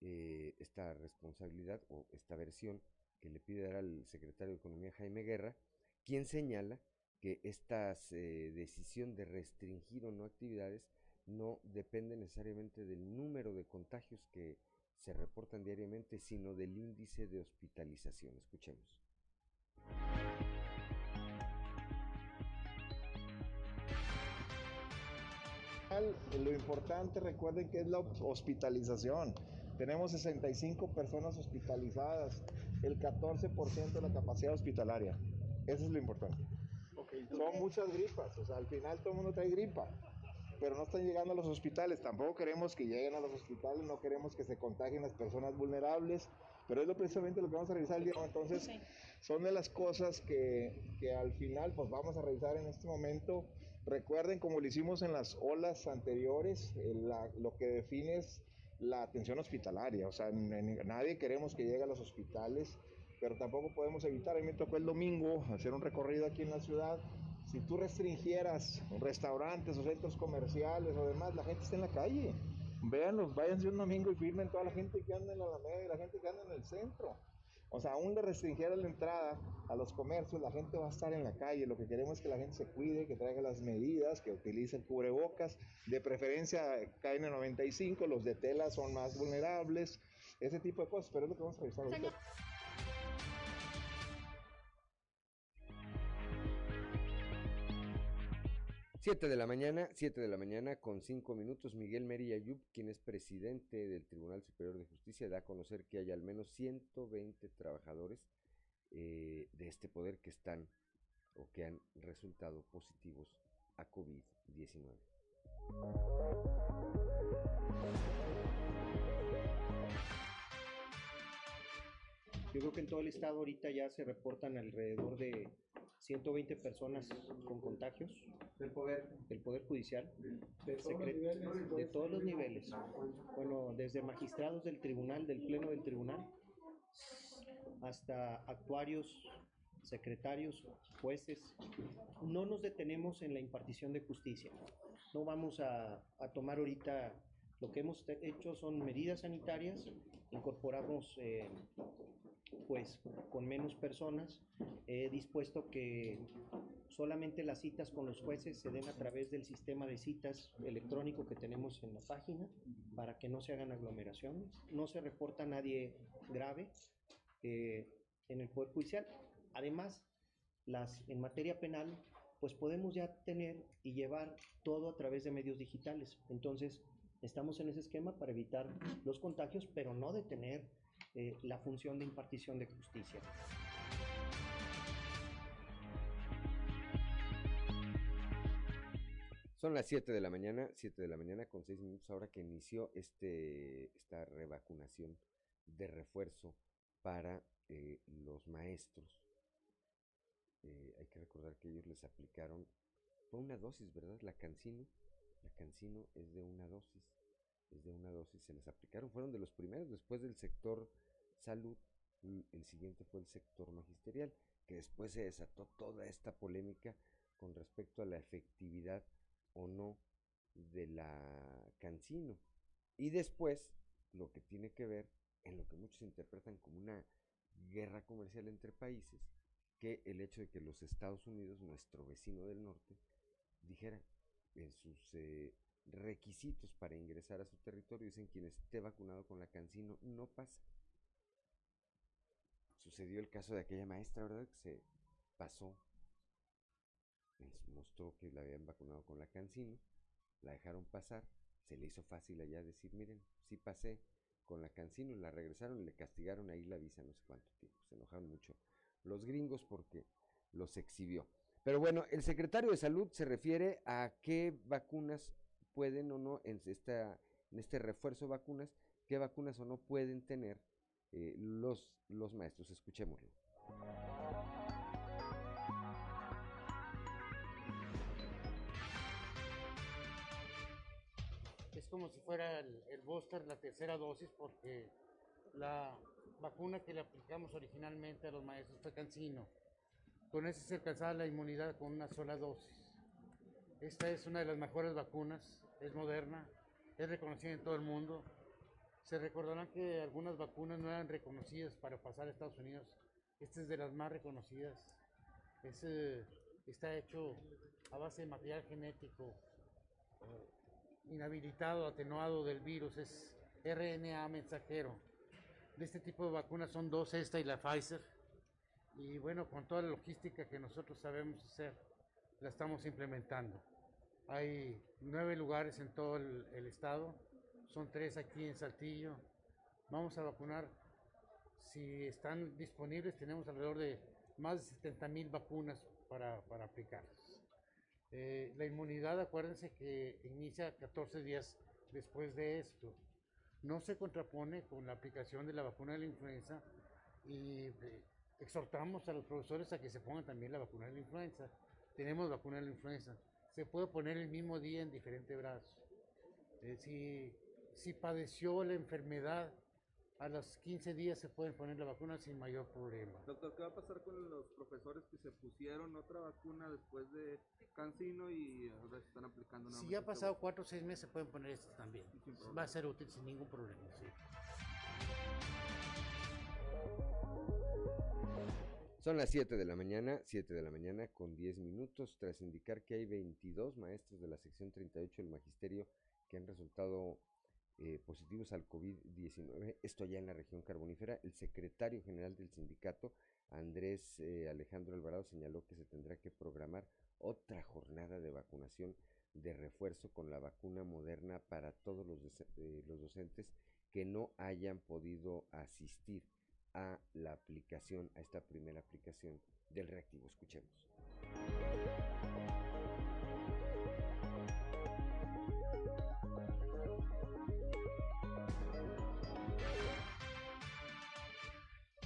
eh, esta responsabilidad o esta versión que le pide dar al secretario de Economía Jaime Guerra, quien señala que esta decisión de restringir o no actividades no depende necesariamente del número de contagios que se reportan diariamente, sino del índice de hospitalización. Escuchemos. Lo importante, recuerden que es la hospitalización. Tenemos 65 personas hospitalizadas, el 14% de la capacidad hospitalaria. Eso es lo importante. Son muchas gripas, o sea, al final todo el mundo trae gripa, pero no están llegando a los hospitales. Tampoco queremos que lleguen a los hospitales, no queremos que se contagien las personas vulnerables, pero es lo precisamente lo que vamos a revisar el día. Entonces, son de las cosas que, que al final pues vamos a revisar en este momento. Recuerden, como lo hicimos en las olas anteriores, lo que define es la atención hospitalaria. O sea, nadie queremos que llegue a los hospitales, pero tampoco podemos evitar. A mí me tocó el domingo hacer un recorrido aquí en la ciudad. Si tú restringieras restaurantes o centros comerciales o demás, la gente está en la calle. Véanlos, váyanse un domingo y firmen toda la gente que anda en la Alameda y la gente que anda en el centro. O sea, aún le restringieran la entrada a los comercios, la gente va a estar en la calle. Lo que queremos es que la gente se cuide, que traiga las medidas, que utilice el cubrebocas. De preferencia KN95, los de tela son más vulnerables, ese tipo de cosas. Pero es lo que vamos a revisar ahorita. 7 de la mañana, 7 de la mañana con 5 minutos, Miguel Meri Ayub, quien es presidente del Tribunal Superior de Justicia, da a conocer que hay al menos 120 trabajadores eh, de este poder que están o que han resultado positivos a COVID-19. Yo creo que en todo el estado ahorita ya se reportan alrededor de 120 personas con contagios. Del poder. Del poder judicial. ¿De todos los niveles? De todos los niveles. Bueno, desde magistrados del tribunal, del pleno del tribunal, hasta actuarios, secretarios, jueces. No nos detenemos en la impartición de justicia. No vamos a, a tomar ahorita, lo que hemos hecho son medidas sanitarias, incorporamos eh, pues con menos personas. He dispuesto que solamente las citas con los jueces se den a través del sistema de citas electrónico que tenemos en la página para que no se hagan aglomeraciones. No se reporta nadie grave eh, en el Poder Judicial. Además, las, en materia penal, pues podemos ya tener y llevar todo a través de medios digitales. Entonces, estamos en ese esquema para evitar los contagios, pero no detener eh, la función de impartición de justicia. Son las 7 de la mañana, 7 de la mañana con 6 minutos ahora que inició este, esta revacunación de refuerzo para eh, los maestros. Eh, hay que recordar que ellos les aplicaron, fue una dosis, ¿verdad? La cancino, la cancino es de una dosis, es de una dosis, se les aplicaron, fueron de los primeros, después del sector salud, el siguiente fue el sector magisterial, que después se desató toda esta polémica con respecto a la efectividad o no de la Cancino. Y después, lo que tiene que ver en lo que muchos interpretan como una guerra comercial entre países, que el hecho de que los Estados Unidos, nuestro vecino del norte, dijera en sus eh, requisitos para ingresar a su territorio, dicen quien esté vacunado con la Cancino no pasa. sucedió el caso de aquella maestra, ¿verdad? Que se pasó, les mostró que la habían vacunado con la cancino, la dejaron pasar, se le hizo fácil allá decir, miren, sí pasé con la cancino, la regresaron y le castigaron ahí la visa no sé cuánto tiempo. Se enojaron mucho los gringos porque los exhibió. Pero bueno, el secretario de salud se refiere a qué vacunas pueden o no, en, esta, en este refuerzo de vacunas, qué vacunas o no pueden tener eh, los, los maestros. Escuchémoslo. Es como si fuera el, el booster, la tercera dosis, porque la vacuna que le aplicamos originalmente a los maestros fue cancino. Con eso se alcanzaba la inmunidad con una sola dosis. Esta es una de las mejores vacunas, es moderna, es reconocida en todo el mundo. Se recordarán que algunas vacunas no eran reconocidas para pasar a Estados Unidos. Esta es de las más reconocidas. Es, eh, está hecho a base de material genético eh, inhabilitado, atenuado del virus. Es RNA mensajero. De este tipo de vacunas son dos, esta y la Pfizer. Y bueno, con toda la logística que nosotros sabemos hacer, la estamos implementando. Hay nueve lugares en todo el, estado, son tres aquí en Saltillo. Vamos a vacunar, si están disponibles, tenemos alrededor de más de 70 mil vacunas para, para aplicarlas. Eh, la inmunidad, acuérdense que inicia 14 días después de esto. No se contrapone con la aplicación de la vacuna de la influenza y eh, exhortamos a los profesores a que se pongan también la vacuna de la influenza. Tenemos vacuna de la influenza. Se puede poner el mismo día en diferentes brazos. Eh, si, si padeció la enfermedad, a los 15 días se pueden poner la vacuna sin mayor problema. Doctor, ¿qué va a pasar con los profesores que se pusieron otra vacuna después de Cancino y ahora se están aplicando Si ya ha pasado 4 o 6 meses, se pueden poner estas también. Va a ser útil sin ningún problema. Sí. Son las 7 de la mañana, 7 de la mañana con 10 minutos, tras indicar que hay 22 maestros de la sección 38 del magisterio que han resultado eh, positivos al COVID-19, esto allá en la región carbonífera. El secretario general del sindicato, Andrés eh, Alejandro Alvarado, señaló que se tendrá que programar otra jornada de vacunación de refuerzo con la vacuna moderna para todos los, eh, los docentes que no hayan podido asistir a la aplicación, a esta primera aplicación del reactivo. Escuchemos.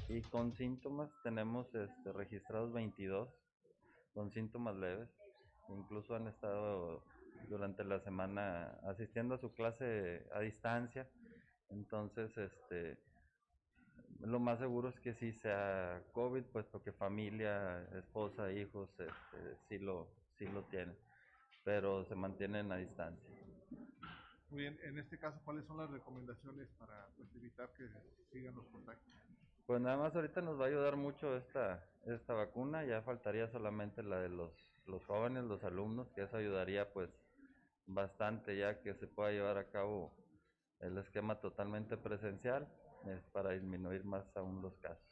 Y con síntomas tenemos este, registrados 22 con síntomas leves. Incluso han estado durante la semana asistiendo a su clase a distancia. Entonces, este, lo más seguro es que sí sea COVID, puesto que familia, esposa, hijos, este, sí lo, sí lo tienen, pero se mantienen a distancia. Muy bien, en este caso, ¿cuáles son las recomendaciones para pues, evitar que sigan los contagios? Pues nada más ahorita nos va a ayudar mucho esta, esta vacuna, ya faltaría solamente la de los, los jóvenes, los alumnos, que eso ayudaría pues bastante ya que se pueda llevar a cabo el esquema totalmente presencial es para disminuir más aún los casos.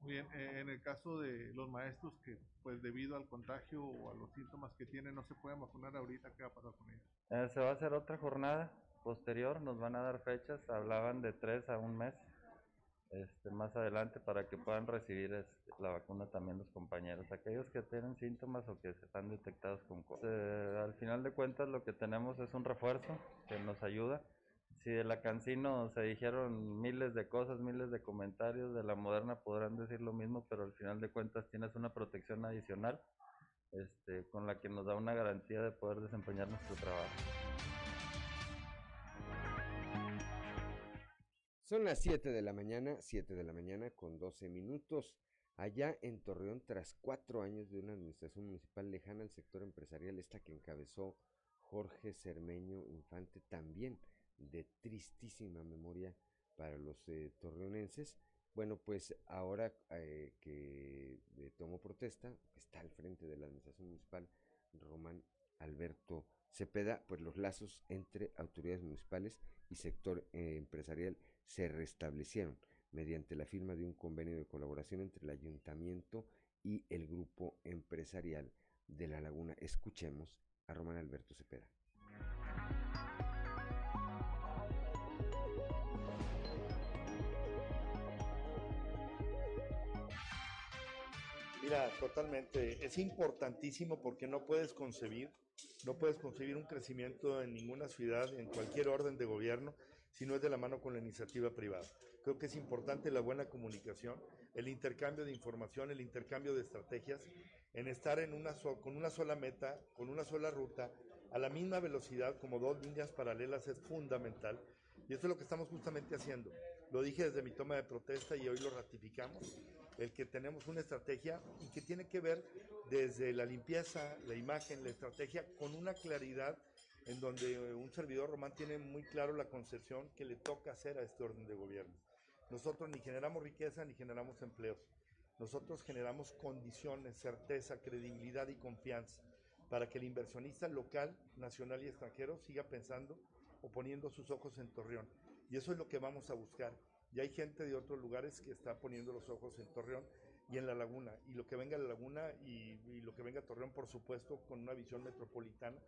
Muy bien, eh, en el caso de los maestros que pues debido al contagio o a los síntomas que tienen no se pueden vacunar ahorita, ¿qué va a pasar con ellos? Eh, se va a hacer otra jornada posterior, nos van a dar fechas, hablaban de tres a un mes este, más adelante para que puedan recibir este, la vacuna también los compañeros, aquellos que tienen síntomas o que están detectados con COVID. Eh, al final de cuentas lo que tenemos es un refuerzo que nos ayuda. Si de la Cancino se dijeron miles de cosas, miles de comentarios, de la Moderna podrán decir lo mismo, pero al final de cuentas tienes una protección adicional este, con la que nos da una garantía de poder desempeñar nuestro trabajo. Son las 7 de la mañana, 7 de la mañana con 12 minutos. Allá en Torreón, tras cuatro años de una administración municipal lejana al sector empresarial, esta que encabezó Jorge Cermeño Infante, también de tristísima memoria para los eh. Bueno, pues ahora eh, que eh, tomó protesta, está al frente de la administración municipal, Román Alberto Cepeda, pues los lazos entre autoridades municipales y sector empresarial se restablecieron mediante la firma de un convenio de colaboración entre el ayuntamiento y el grupo empresarial de La Laguna. Escuchemos a Román Alberto Cepeda. Mira, totalmente. Es importantísimo porque no puedes concebir, no puedes concebir un crecimiento en ninguna ciudad, en cualquier orden de gobierno, si no es de la mano con la iniciativa privada. Creo que es importante la buena comunicación, el intercambio de información, el intercambio de estrategias, en estar con una sola meta, con una sola ruta, a la misma velocidad, como dos líneas paralelas, es fundamental. Y esto es lo que estamos justamente haciendo. Lo dije desde mi toma de protesta y hoy lo ratificamos, el que tenemos una estrategia y que tiene que ver desde la limpieza, la imagen, la estrategia, con una claridad en donde un servidor román tiene muy claro la concepción que le toca hacer a este orden de gobierno. Nosotros ni generamos riqueza ni generamos empleos. Nosotros generamos condiciones, certeza, credibilidad y confianza para que el inversionista local, nacional y extranjero siga pensando o poniendo sus ojos en Torreón. Y eso es lo que vamos a buscar. Y hay gente de otros lugares que está poniendo los ojos en Torreón y en la laguna. Y lo que venga a la laguna y, y lo que venga a Torreón, por supuesto, con una visión metropolitana,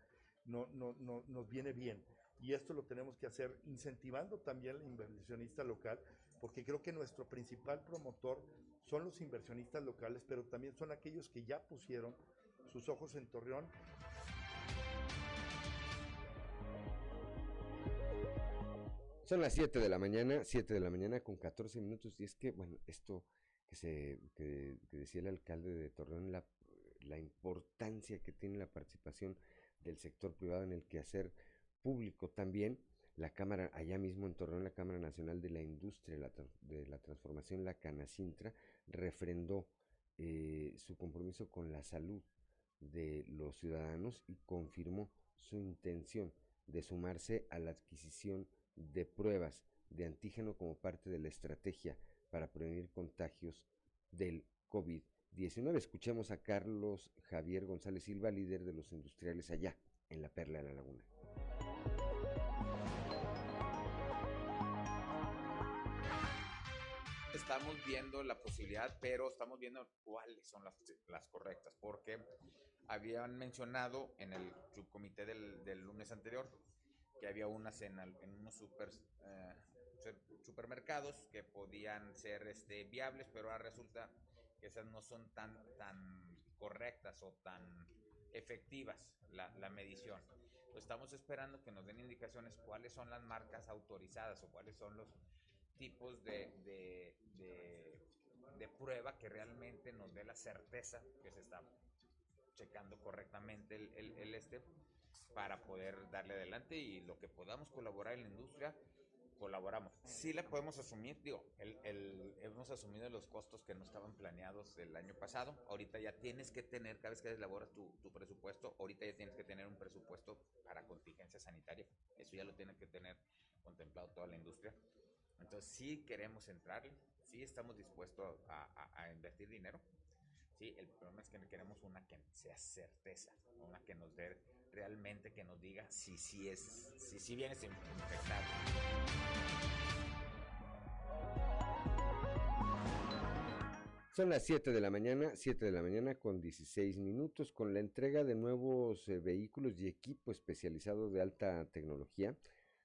no, no, no, nos viene bien. Y esto lo tenemos que hacer incentivando también al inversionista local, porque creo que nuestro principal promotor son los inversionistas locales, pero también son aquellos que ya pusieron sus ojos en Torreón. Son las 7 de la mañana, 7 de la mañana con 14 minutos, y es que, bueno, esto que, se, que, decía el alcalde de Torreón, la, la importancia que tiene la participación del sector privado en el quehacer público también. La Cámara, allá mismo en Torreón, la Cámara Nacional de la Industria de la Transformación, la Canacintra, refrendó eh, su compromiso con la salud de los ciudadanos y confirmó su intención de sumarse a la adquisición pruebas de antígeno como parte de la estrategia para prevenir contagios del COVID-19. Escuchemos a Carlos Javier González Silva, líder de los industriales allá en la Perla de la Laguna. estamos viendo la posibilidad, pero estamos viendo cuáles son las, las correctas, porque habían mencionado en el subcomité del, del lunes anterior que había unas en, en unos super, eh, supermercados que podían ser este, viables, pero ahora resulta que esas no son tan, tan correctas o tan efectivas la, la medición. estamos esperando que nos den indicaciones cuáles son las marcas autorizadas o cuáles son los tipos de, de, de, prueba que realmente nos dé la certeza que se está checando correctamente el, el, el, este para poder darle adelante y lo que podamos colaborar en la industria colaboramos. Sí la podemos asumir, digo, el, el, hemos asumido los costos que no estaban planeados el año pasado. Ahorita ya tienes que tener, cada vez que elaboras tu, tu presupuesto, ahorita ya tienes que tener un presupuesto para contingencia sanitaria. Eso ya lo tiene que tener contemplado toda la industria. Entonces sí queremos entrar, sí estamos dispuestos a, a, a, invertir dinero. Sí, el problema es que queremos una que sea certeza, una que nos dé realmente, que nos diga si sí es, si sí vienes infectado. Son las 7 de la mañana, 7 de la mañana con 16 minutos, con la entrega de nuevos eh, vehículos y equipo especializado de alta tecnología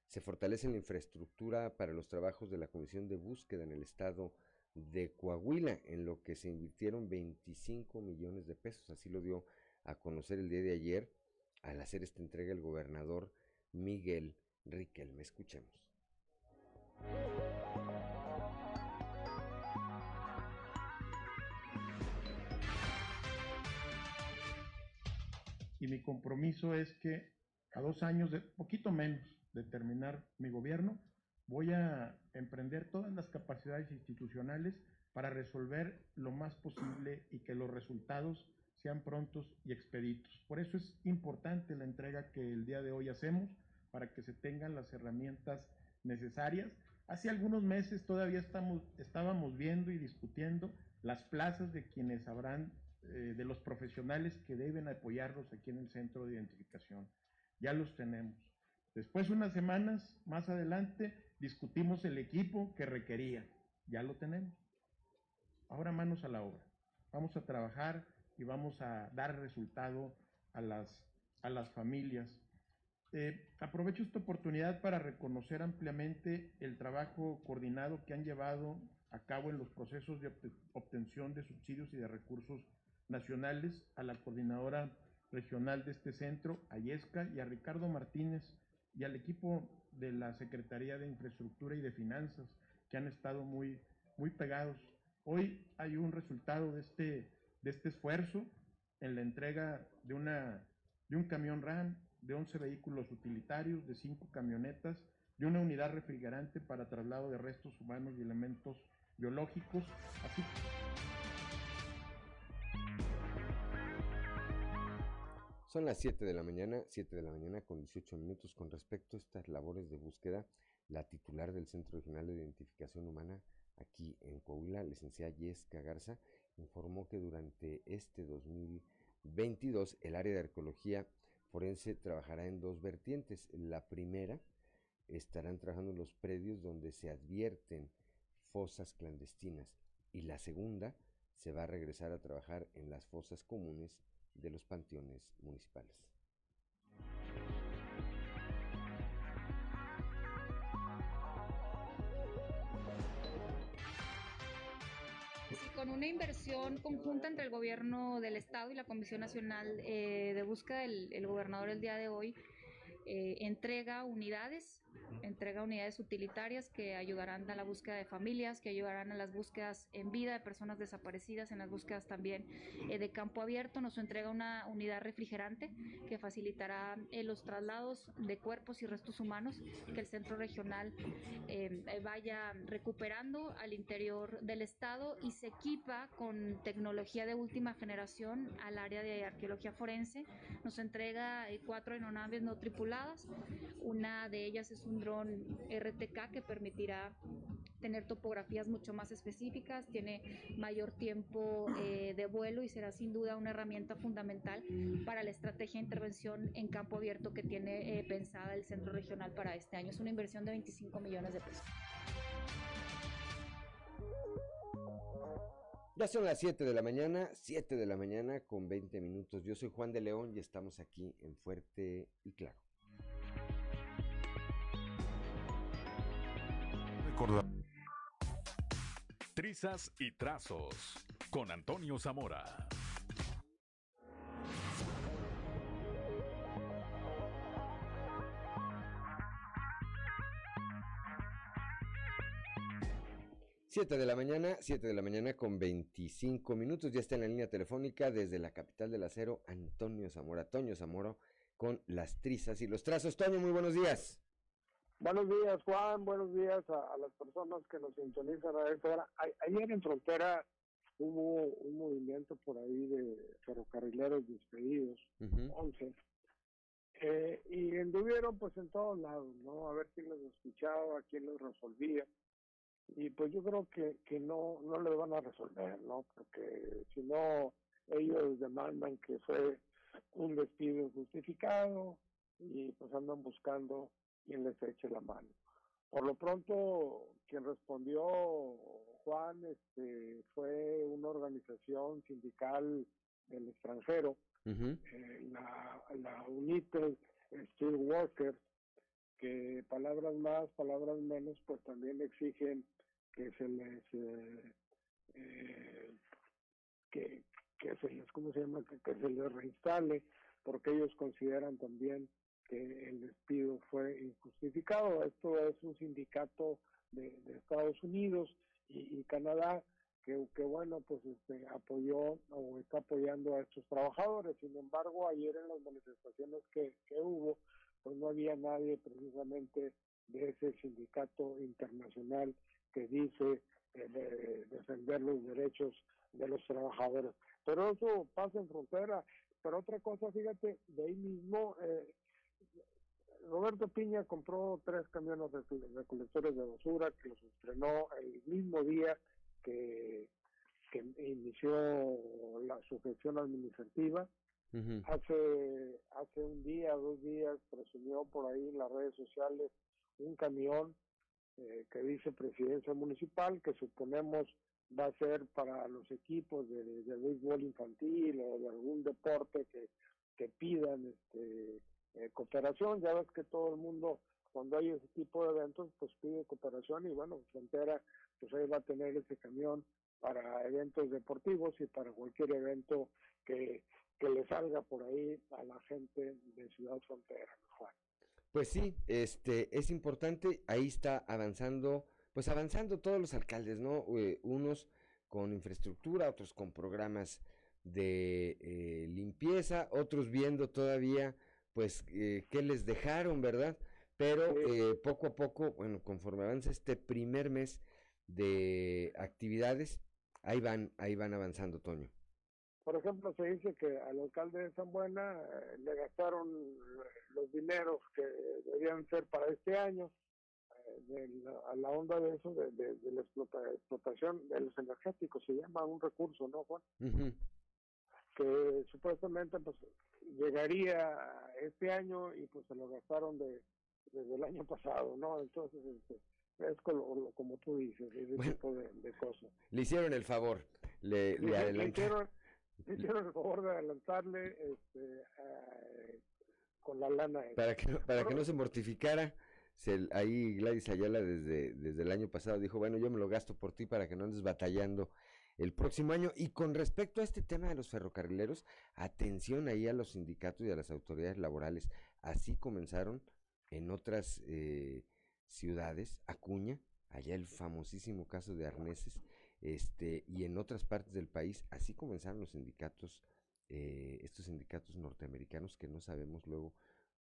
se fortalece la infraestructura para los trabajos de la Comisión de Búsqueda en el estado de Coahuila, en lo que se invirtieron 25 millones de pesos. Así lo dio a conocer el día de ayer al hacer esta entrega el gobernador Miguel Riquelme. Escuchemos. Y mi compromiso es que a dos años, de poquito menos, de terminar mi gobierno, voy a emprender todas las capacidades institucionales para resolver lo más posible y que los resultados sean prontos y expeditos. Por eso es importante la entrega que el día de hoy hacemos para que se tengan las herramientas necesarias. Hace algunos meses todavía estamos, estábamos viendo y discutiendo las plazas de quienes habrán, eh, de los profesionales que deben apoyarlos aquí en el centro de identificación. Ya los tenemos. Después, unas semanas más adelante, discutimos el equipo que requería. ya lo tenemos. Ahora manos a la obra. Vamos a trabajar y vamos a dar resultado a las, a las familias. Eh, aprovecho esta oportunidad para reconocer ampliamente el trabajo coordinado que han llevado a cabo en los procesos de obtención de subsidios y de recursos nacionales a la coordinadora regional de este centro, Ayesca, y a Ricardo Martínez y al equipo de la Secretaría de Infraestructura y de Finanzas, que han estado muy, muy pegados. Hoy hay un resultado de este, de este esfuerzo en la entrega de, una, de un camión RAN, de 11 vehículos utilitarios, de 5 camionetas, de una unidad refrigerante para traslado de restos humanos y elementos biológicos, así Son las 7 de la mañana, 7 de la mañana con 18 minutos. Con respecto a estas labores de búsqueda, la titular del Centro Regional de Identificación Humana aquí en Coahuila, licenciada Yesca Garza, informó que durante este 2022 el área de arqueología forense trabajará en dos vertientes. La primera, estarán trabajando en los predios donde se advierten fosas clandestinas y la segunda, se va a regresar a trabajar en las fosas comunes de los panteones municipales. con una inversión conjunta entre el gobierno del estado y la Comisión Nacional eh, de Búsqueda, el, el, gobernador el día de hoy eh, entrega unidades entrega unidades utilitarias que ayudarán a la búsqueda de familias, que ayudarán a las búsquedas en vida de personas desaparecidas, en las búsquedas también eh, de campo abierto. Nos entrega una unidad refrigerante que facilitará eh, los traslados de cuerpos y restos humanos que el centro regional vaya recuperando al interior del estado y se equipa con tecnología de última generación al área de arqueología forense. Nos entrega cuatro aeronaves no tripuladas. Una de ellas es un dron RTK que permitirá tener topografías mucho más específicas, tiene mayor tiempo eh, de vuelo y será sin duda una herramienta fundamental para la estrategia de intervención en campo abierto que tiene eh, pensada el Centro Regional para este año. Es una inversión de 25 millones de pesos. Ya son las 7 de la mañana, 7 de la mañana con 20 minutos. Yo soy Juan de León y estamos aquí en Fuerte y Claro. Trizas y trazos con Antonio Zamora. Siete de la mañana, 7 de la mañana con 25 minutos. Ya está en la línea telefónica desde la capital del acero, Antonio Zamora. Antonio Zamora con las trizas y los trazos. Toño, muy buenos días. Buenos días, Juan. Buenos días a, las personas que nos sintonizan a esta hora. ayer en Frontera hubo un movimiento por ahí de ferrocarrileros despedidos, 11, eh, y anduvieron pues en todos lados, ¿no? A ver quién los escuchaba, quién los resolvía. Y pues yo creo que, que no, no les van a resolver, ¿no? Porque si no, ellos demandan que fue un despido injustificado y pues andan buscando quien les eche la mano. Por lo pronto, quien respondió Juan este, fue una organización sindical del extranjero, eh, la, la United Steel Workers, que palabras más, palabras menos, pues también exigen que se les eh, eh, que, que se les, ¿cómo se llama? que se les reinstale, porque ellos consideran también que el despido fue injustificado. Esto es un sindicato de, Estados Unidos y, Canadá que, que, bueno, pues este, apoyó o está apoyando a estos trabajadores. Sin embargo, ayer en las manifestaciones que, que hubo, pues no había nadie precisamente de ese sindicato internacional que dice eh, defender los derechos de los trabajadores. Pero eso pasa en frontera. Pero otra cosa, fíjate, de ahí mismo eh, Roberto Piña compró tres camiones de recolectores de basura que los estrenó el mismo día que, que inició la sujeción administrativa. Hace hace un día, dos días, presumió por ahí en las redes sociales un camión eh, que dice presidencia municipal, que suponemos va a ser para los equipos de, de béisbol infantil o de algún deporte que, que pidan este, eh, cooperación. Ya ves que todo el mundo, cuando hay ese tipo de eventos, pues pide cooperación y bueno, Frontera, pues ahí va a tener ese camión para eventos deportivos y para cualquier evento que, que le salga por ahí a la gente de Ciudad Frontera, Juan. Pues sí, este es importante, ahí está avanzando, pues avanzando todos los alcaldes, ¿no? Eh, unos con infraestructura, otros con programas de eh, limpieza, otros viendo todavía, pues, eh, qué les dejaron, ¿verdad? Pero eh, poco a poco, bueno, conforme avanza este primer mes de actividades, ahí van, ahí van avanzando, Toño. Por ejemplo, se dice que al alcalde de San Buena eh, le gastaron los dineros que debían ser para este año eh, de la- a la onda de eso, de, de- de la explota- explotación de los energéticos, se llama un recurso, ¿no, Juan? Que supuestamente pues llegaría este año y pues se lo gastaron de, desde el año pasado, ¿no? Entonces, este, es como, como tú dices, ese Bueno. tipo de, de cosas. Le hicieron el favor, le, le Le- le hicieron, le hicieron el favor de adelantarle este, eh, con la lana. esa. Para que no, para que no se mortificara, se- ahí Gladys Ayala desde, desde el año pasado dijo, bueno, yo me lo gasto por ti para que no andes batallando el próximo año. Y con respecto a este tema de los ferrocarrileros, atención ahí a los sindicatos y a las autoridades laborales. Así comenzaron en otras eh, ciudades, Acuña, allá el famosísimo caso de Arneses, este, y en otras partes del país, así comenzaron los sindicatos, eh, estos sindicatos norteamericanos que no sabemos luego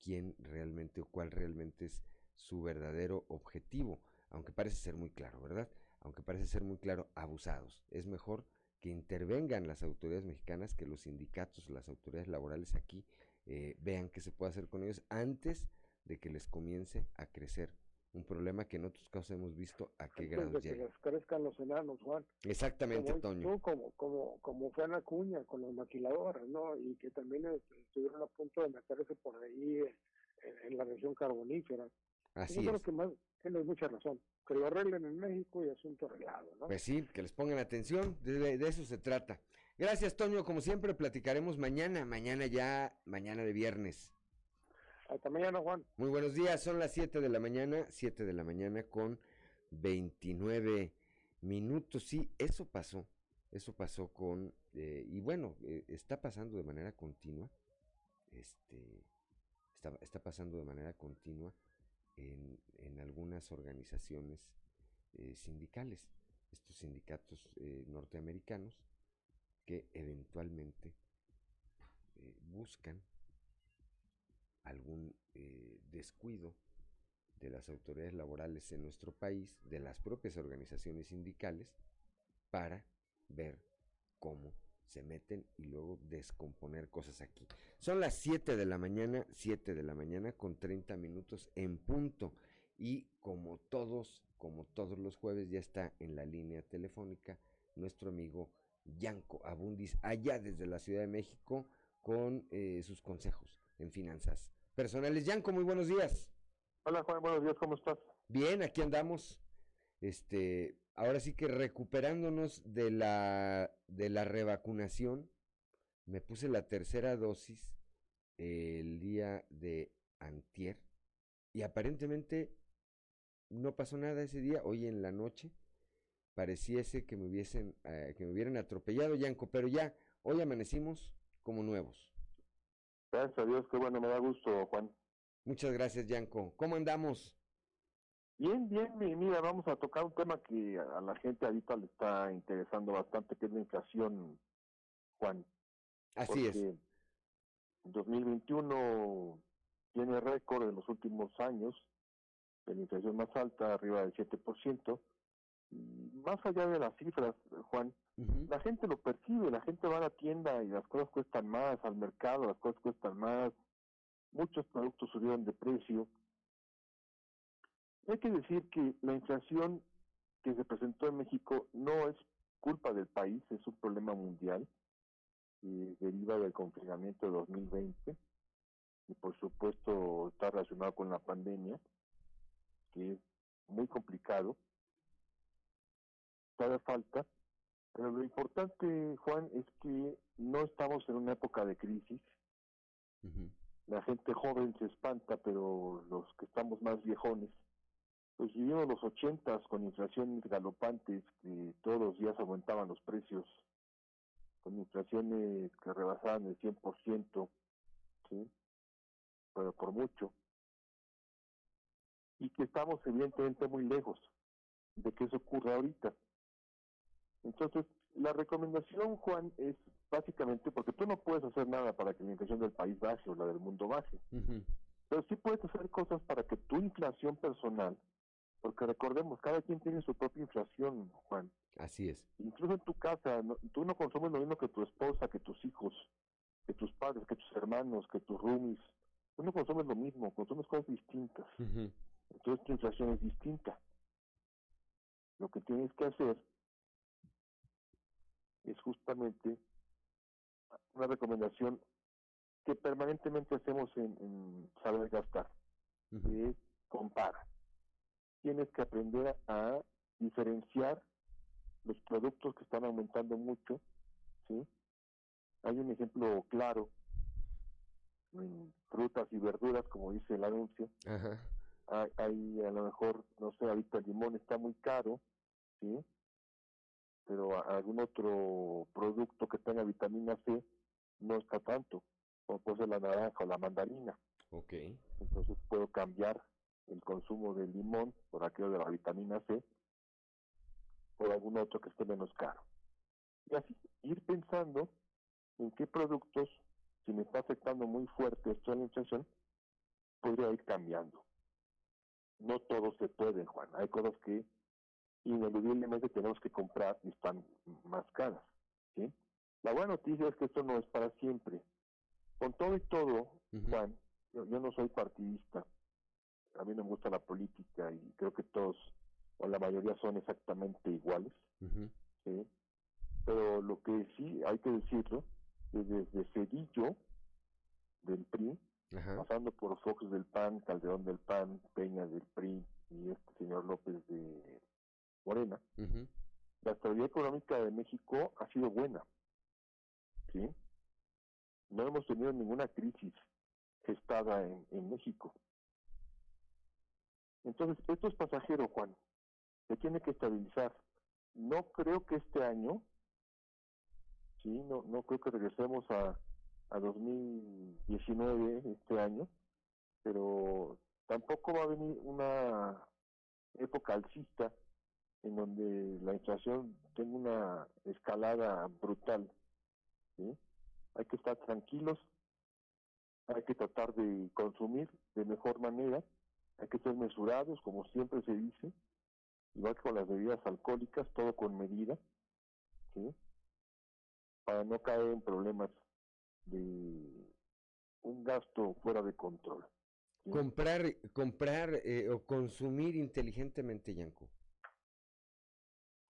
quién realmente o cuál realmente es su verdadero objetivo, aunque parece ser muy claro, ¿verdad? Aunque parece ser muy claro, abusados. Es mejor que intervengan las autoridades mexicanas, que los sindicatos, las autoridades laborales aquí eh, vean qué se puede hacer con ellos antes de que les comience a crecer un problema que en otros casos hemos visto a qué antes grados de que les crezcan los enanos, Juan. Exactamente, como, Toño. tú, como, como, como fue en Acuña con las maquiladoras, ¿no? Y que también este, estuvieron a punto de meterse por ahí eh, en, en la región carbonífera. Así Yo creo es. que más tienes mucha razón. Que lo arreglen en México y asunto arreglado, ¿no? Pues sí, que les pongan atención, de, de eso se trata. Gracias, Toño. Como siempre, platicaremos mañana, mañana ya, mañana de viernes. Hasta mañana, Juan. Muy buenos días, son las 7 de la mañana, 7 de la mañana con 29 minutos. Sí, eso pasó, eso pasó con, eh, y bueno, eh, está pasando de manera continua, este, está, está pasando de manera continua en, algunas organizaciones eh, sindicales, estos sindicatos eh, norteamericanos que eventualmente eh, buscan algún descuido de las autoridades laborales en nuestro país, de las propias organizaciones sindicales, para ver cómo se meten y luego descomponer cosas aquí. Son las 7 de la mañana, 7 de la mañana con 30 minutos en punto. Y como todos, como todos los jueves, ya está en la línea telefónica nuestro amigo Yanko Abundis, allá desde la Ciudad de México, con eh, sus consejos en finanzas personales. Yanko, muy buenos días. Hola Juan, buenos días, ¿cómo estás? Bien, aquí andamos. Este, ahora sí que recuperándonos de la de la revacunación. Me puse la tercera dosis el día de antier y aparentemente no pasó nada ese día. Hoy en la noche pareciese que me hubiesen eh, que me hubieran atropellado, Yanko, pero ya hoy amanecimos como nuevos. Gracias a Dios, qué bueno, me da gusto, Juan. Muchas gracias, Yanko. ¿Cómo andamos? Bien, bien, mi- mira, vamos a tocar un tema que a la gente ahorita le está interesando bastante, que es la inflación, Juan. Así es. Porque 2021 tiene récord en los últimos años de la inflación más alta, arriba del 7%. Y más allá de las cifras, Juan, la gente lo percibe, la gente va a la tienda y las cosas cuestan más, al mercado las cosas cuestan más, muchos productos subieron de precio. Hay que decir que la inflación que se presentó en México no es culpa del país, es un problema mundial y deriva del confinamiento de 2020 y por supuesto está relacionado con la pandemia, que es muy complicado. Todavía falta. Pero lo importante, Juan, es que no estamos en una época de crisis. La gente joven se espanta, pero los que estamos más viejones, pues vivimos los ochentas con inflaciones galopantes que todos los días aumentaban los precios, con inflaciones que rebasaban el 100%, ¿sí? pero por mucho. Y que estamos evidentemente muy lejos de que eso ocurra ahorita. Entonces, la recomendación, Juan, es básicamente porque tú no puedes hacer nada para que la inflación del país baje o la del mundo baje. Pero sí puedes hacer cosas para que tu inflación personal, porque recordemos, cada quien tiene su propia inflación, Juan. Así es. Incluso en tu casa, no- tú no consumes lo mismo que tu esposa, que tus hijos, que tus padres, que tus hermanos, que tus roomies. Tú no consumes lo mismo, consumes cosas distintas. Entonces tu inflación es distinta. Lo que tienes que hacer es justamente una recomendación que permanentemente hacemos en, en saber gastar, que es compara. Tienes que aprender a diferenciar los productos que están aumentando mucho, ¿sí? Hay un ejemplo claro en frutas y verduras, como dice el anuncio. Ajá. Hay, hay a lo mejor, no sé, ahorita el limón está muy caro, ¿sí? Pero a- algún otro producto que tenga vitamina C no está tanto, como puede ser la naranja o la mandarina. Ok. Entonces puedo cambiar el consumo de limón por aquello de la vitamina C por algún otro que esté menos caro. Y así ir pensando en qué productos, si me está afectando muy fuerte esto de la inflación, podría ir cambiando. No todo se puede, Juan. Hay cosas que ineludiblemente tenemos que comprar y están más caras. ¿sí? La buena noticia es que esto no es para siempre. Con todo y todo, Juan, yo, yo no soy partidista. A mí no me gusta la política y creo que todos, o la mayoría, son exactamente iguales. ¿sí? Pero lo que sí hay que decirlo, es desde Cedillo, del PRI, pasando por Fox del PAN, Calderón del PAN, Peña del PRI y este señor López de Morena, la estabilidad económica de México ha sido buena. ¿sí? No hemos tenido ninguna crisis gestada en, en México. Entonces, esto es pasajero, Juan. Se tiene que estabilizar. No creo que este año, sí, no, no creo que regresemos a, a 2019 este año, pero tampoco va a venir una época alcista en donde la inflación tenga una escalada brutal. ¿sí? Hay que estar tranquilos, hay que tratar de consumir de mejor manera, hay que ser mesurados, como siempre se dice, igual que con las bebidas alcohólicas, todo con medida, ¿sí? para no caer en problemas de un gasto fuera de control. ¿sí? Comprar, comprar eh, o consumir inteligentemente, Yanko.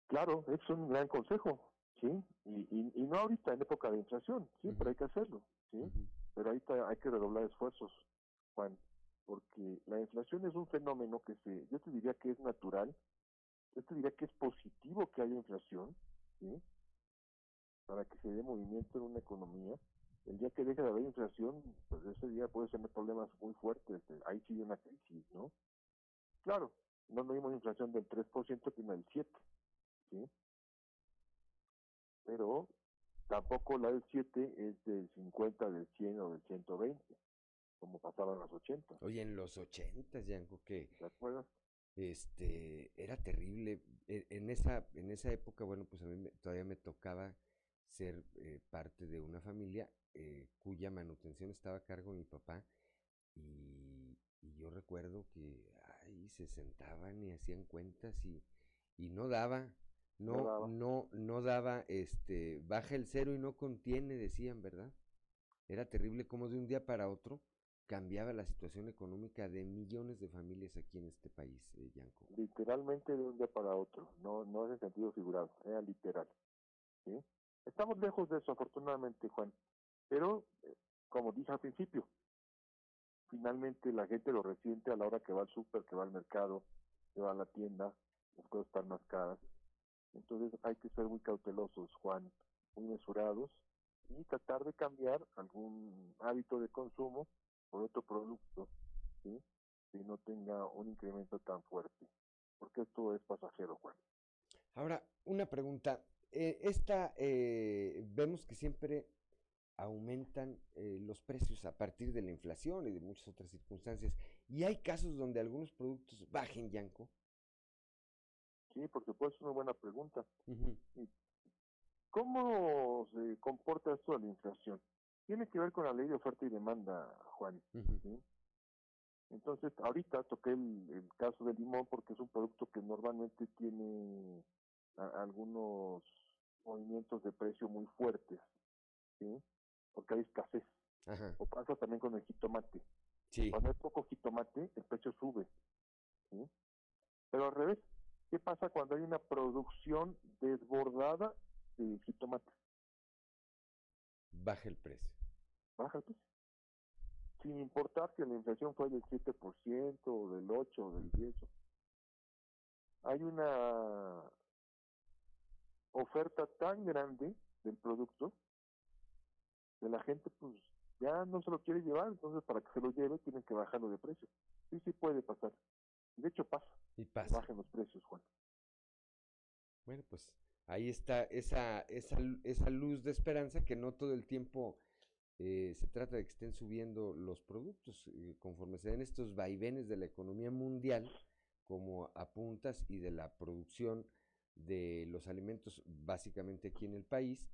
Claro, es un gran consejo, ¿sí? Y, y, y no ahorita en época de inflación, sí, pero hay que hacerlo, ¿sí? Pero ahorita hay que redoblar esfuerzos, Juan, porque la inflación es un fenómeno que se, yo te diría que es natural, yo te diría que es positivo que haya inflación, ¿sí? Para que se dé movimiento en una economía. El día que deje de haber inflación, pues ese día puede tener problemas muy fuertes, eh, ahí sigue una crisis, ¿no? Claro, no no vimos inflación del 3% sino del 7%, ¿sí? Pero tampoco la del 7 es del 50, del 100 o del 120, como pasaba en los 80. Oye, en los ochentas, Yanko, que ¿Te acuerdas? este era terrible. E- En esa, en esa época, bueno, pues a mí me- todavía me tocaba ser eh, parte de una familia eh, cuya manutención estaba a cargo de mi papá y, y yo recuerdo que ahí se sentaban y hacían cuentas y, y no daba, No no, daba. no, no daba, este, baja el cero y no contiene, decían, ¿verdad? Era terrible como de un día para otro cambiaba la situación económica de millones de familias aquí en este país, eh, literalmente de un día para otro, no, no es en sentido figurado, era literal. Estamos lejos de eso, afortunadamente, Juan, pero, eh, como dije al principio, finalmente la gente lo resiente a la hora que va al súper, que va al mercado, se va a la tienda, las cosas están más caras. Entonces hay que ser muy cautelosos, Juan, muy mesurados y tratar de cambiar algún hábito de consumo por otro producto, ¿sí? que no tenga un incremento tan fuerte, porque esto es pasajero, Juan. Ahora, una pregunta. Eh, esta, eh, vemos que siempre aumentan eh, los precios a partir de la inflación y de muchas otras circunstancias. ¿Y hay casos donde algunos productos bajen, Yanko? Sí, por supuesto, es una buena pregunta. ¿Y ¿Cómo se comporta esto de la inflación? Tiene que ver con la ley de oferta y demanda, Juan. ¿sí? Entonces, ahorita toqué el, el caso del limón porque es un producto que normalmente tiene a- algunos movimientos de precio muy fuertes, ¿sí? Porque hay escasez. Ajá. O pasa también con el jitomate. Sí. Cuando hay poco jitomate, el precio sube, ¿sí? Pero al revés, ¿qué pasa cuando hay una producción desbordada de jitomate? Baja el precio. Baja el precio. Sin importar que la inflación fue del 7%, o del 8%, o del 10%. Hay una oferta tan grande del producto que la gente pues ya no se lo quiere llevar, entonces para que se lo lleve tienen que bajarlo de precio. Sí, sí puede pasar. De hecho pasa. Y pasa. Bajen los precios, Juan. Bueno, pues ahí está esa, esa, esa luz de esperanza que no todo el tiempo eh, se trata de que estén subiendo los productos. eh, conforme se den estos vaivenes de la economía mundial, como apuntas, y de la producción de los alimentos básicamente aquí en el país,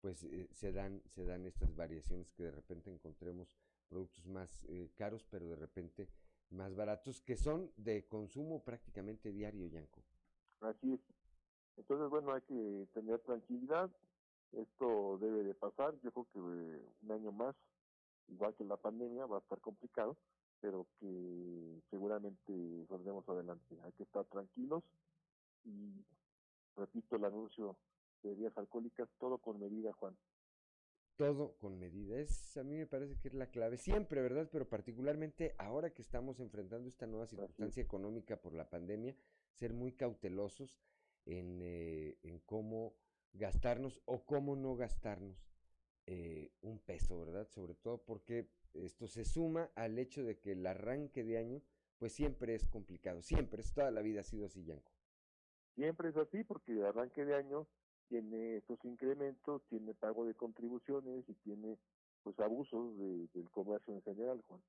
pues eh, se, dan, se dan estas variaciones que de repente encontremos productos más eh, caros, pero de repente más baratos, que son de consumo prácticamente diario, Yanko. Así es. Entonces, bueno, hay que tener tranquilidad. Esto debe de pasar. Yo creo que eh, un año más, igual que la pandemia, va a estar complicado, pero que seguramente saldremos adelante. Hay que estar tranquilos y, repito, el anuncio de bebidas alcohólicas, todo con medida, Juan. todo con medida. Es, a mí me parece que es la clave siempre, ¿verdad? Pero particularmente ahora que estamos enfrentando esta nueva circunstancia económica por la pandemia, ser muy cautelosos en, eh, en cómo gastarnos o cómo no gastarnos eh, un peso, ¿verdad? Sobre todo porque esto se suma al hecho de que el arranque de año, pues siempre es complicado, siempre, es toda la vida ha sido así, Yanko. Siempre es así porque el arranque de año tiene estos incrementos, tiene pago de contribuciones y tiene pues abusos de- del comercio en general, Juan.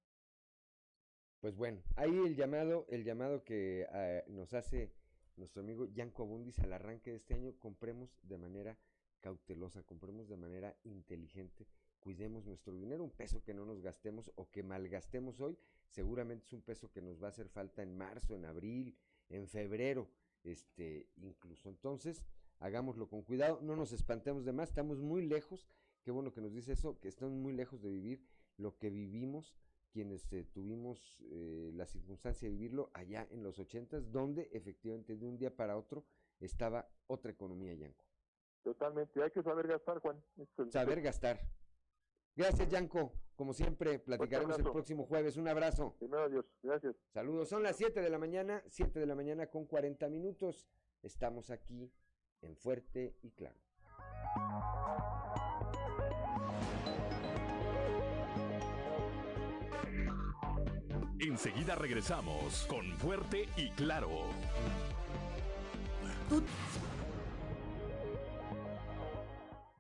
Pues bueno, ahí el llamado, el llamado que ah, nos hace nuestro amigo Yanko Abundis al arranque de este año, compremos de manera cautelosa, compremos de manera inteligente, cuidemos nuestro dinero, un peso que no nos gastemos o que malgastemos hoy, seguramente es un peso que nos va a hacer falta en marzo, en abril, en febrero, este, incluso. Entonces, hagámoslo con cuidado, no nos espantemos de más, estamos muy lejos, qué bueno que nos dice eso, que estamos muy lejos de vivir lo que vivimos quienes eh, tuvimos eh, la circunstancia de vivirlo allá en los ochentas, donde efectivamente de un día para otro estaba otra economía, Yanko. Totalmente, hay que saber gastar, Juan. El- Saber gastar. Gracias, Yanko. Como siempre, platicaremos el próximo jueves. Un abrazo. Primero Dios, gracias. Saludos. Son las 7 de la mañana, 7 de la mañana con 40 minutos. Estamos aquí en Fuerte y Claro. Enseguida regresamos con Fuerte y Claro.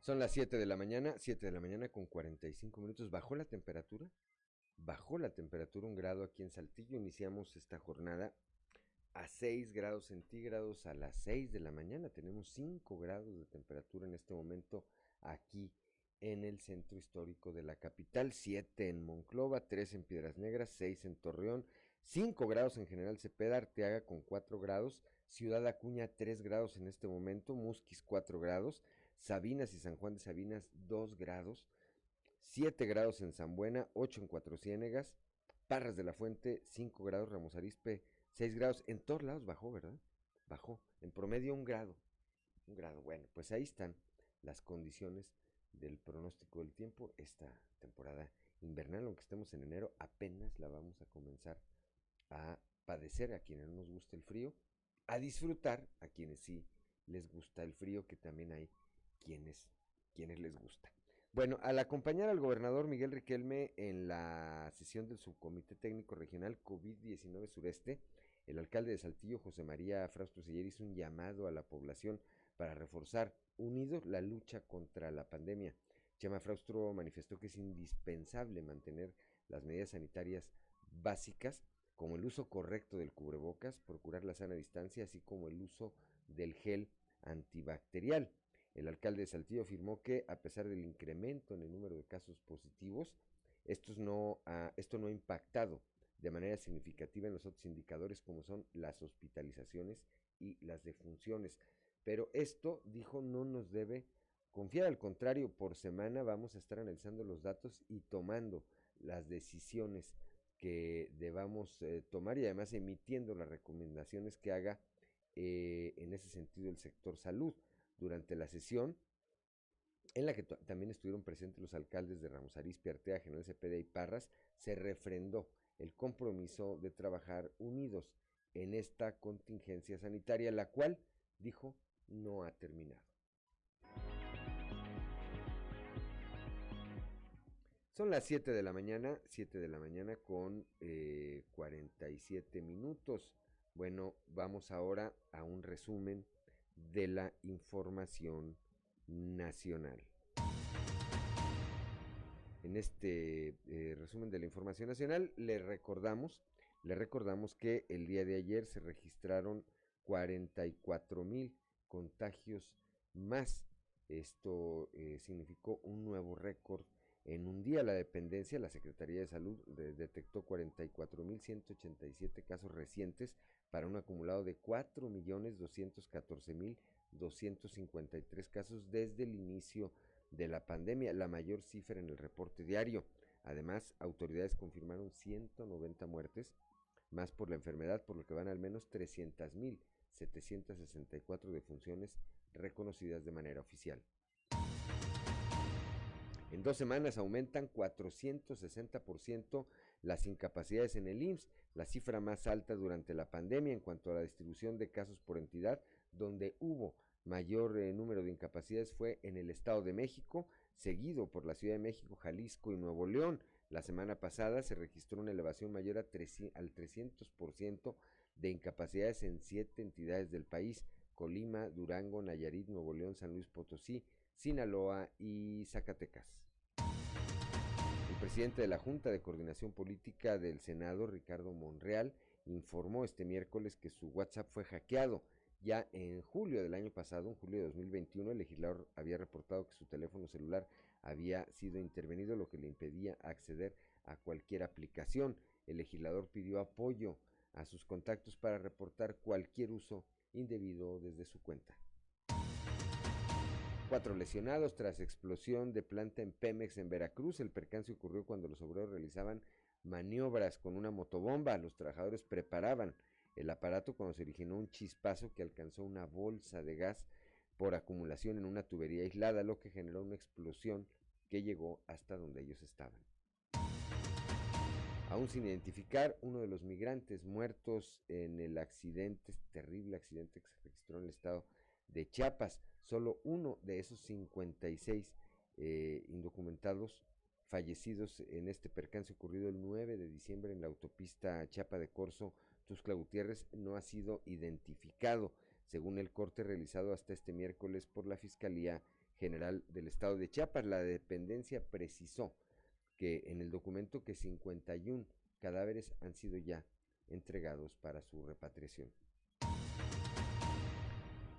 Son las 7 de la mañana, 7 de la mañana con 45 minutos. ¿Bajó la temperatura? Bajó la temperatura un grado aquí en Saltillo. Iniciamos esta jornada a 6 grados centígrados a las 6 de la mañana. Tenemos 5 grados de temperatura en este momento aquí en el centro histórico de la capital. 7 en Monclova, 3 en Piedras Negras, 6 en Torreón, 5 grados en General Cepeda, Arteaga con 4 grados, Ciudad Acuña 3 grados en este momento, Musquis 4 grados, Sabinas y San Juan de Sabinas 2 grados, 7 grados en San Buena, 8 en Cuatro Ciénegas, Parras de la Fuente 5 grados, Ramos Arispe 6 grados, en todos lados bajó, ¿verdad? Bajó, en promedio un grado, un grado, bueno, pues ahí están las condiciones del pronóstico del tiempo esta temporada invernal, aunque estemos en enero, apenas la vamos a comenzar a padecer a quienes no nos gusta el frío, a disfrutar a quienes sí les gusta el frío, que también hay quienes, quienes les gusta. Bueno, al acompañar al gobernador Miguel Riquelme en la sesión del Subcomité Técnico Regional COVID-19 Sureste, el alcalde de Saltillo, José María Frausto Siller, hizo un llamado a la población para reforzar unidos la lucha contra la pandemia. Chema Fraustro manifestó que es indispensable mantener las medidas sanitarias básicas como el uso correcto del cubrebocas, procurar la sana distancia, así como el uso del gel antibacterial. El alcalde de Saltillo afirmó que a pesar del incremento en el número de casos positivos, estos no esto no ha impactado de manera significativa en los otros indicadores como son las hospitalizaciones y las defunciones. Pero esto, dijo, no nos debe confiar, al contrario, por semana vamos a estar analizando los datos y tomando las decisiones que debamos eh, tomar y además emitiendo las recomendaciones que haga eh, en ese sentido el sector salud. Durante la sesión, en la que también estuvieron presentes los alcaldes de Ramos Arizpe, Artea, General Cepeda y Parras, se refrendó el compromiso de trabajar unidos en esta contingencia sanitaria, la cual, dijo, no ha terminado. Son las 7 de la mañana, 7 de la mañana con 47 eh, minutos. Bueno, vamos ahora a un resumen de la información nacional. En este eh, resumen de la información nacional le recordamos, le recordamos que el día de ayer se registraron 44 mil contagios más. Esto eh, significó un nuevo récord en un día la dependencia, la Secretaría de Salud detectó 44.187 casos recientes para un acumulado de 4.214.253 casos desde el inicio de la pandemia, la mayor cifra en el reporte diario. Además, autoridades confirmaron 190 muertes más por la enfermedad, por lo que van al menos 300.764 defunciones reconocidas de manera oficial. En dos semanas aumentan 460% las incapacidades en el IMSS, la cifra más alta durante la pandemia en cuanto a la distribución de casos por entidad, donde hubo mayor eh, número de incapacidades fue en el Estado de México, seguido por la Ciudad de México, Jalisco y Nuevo León. La semana pasada se registró una elevación mayor al 300% de incapacidades en siete entidades del país, Colima, Durango, Nayarit, Nuevo León, San Luis Potosí, Sinaloa y Zacatecas. El presidente de la Junta de Coordinación Política del Senado, Ricardo Monreal, informó este miércoles que su WhatsApp fue hackeado. Ya en julio del año pasado, en julio de 2021, el legislador había reportado que su teléfono celular había sido intervenido, lo que le impedía acceder a cualquier aplicación. El legislador pidió apoyo a sus contactos para reportar cualquier uso indebido desde su cuenta. Cuatro lesionados tras explosión de planta en Pemex en Veracruz. El percance ocurrió cuando los obreros realizaban maniobras con una motobomba. Los trabajadores preparaban el aparato cuando se originó un chispazo que alcanzó una bolsa de gas por acumulación en una tubería aislada, lo que generó una explosión que llegó hasta donde ellos estaban. Aún sin identificar, uno de los migrantes muertos en el accidente, este terrible accidente que se registró en el estado de Chiapas. Solo uno de esos 56 eh, indocumentados fallecidos en este percance ocurrido el 9 de diciembre en la autopista Chiapa de Corzo, Tuscla Gutiérrez, no ha sido identificado, según el corte realizado hasta este miércoles por la Fiscalía General del Estado de Chiapas. La dependencia precisó que en el documento que 51 cadáveres han sido ya entregados para su repatriación.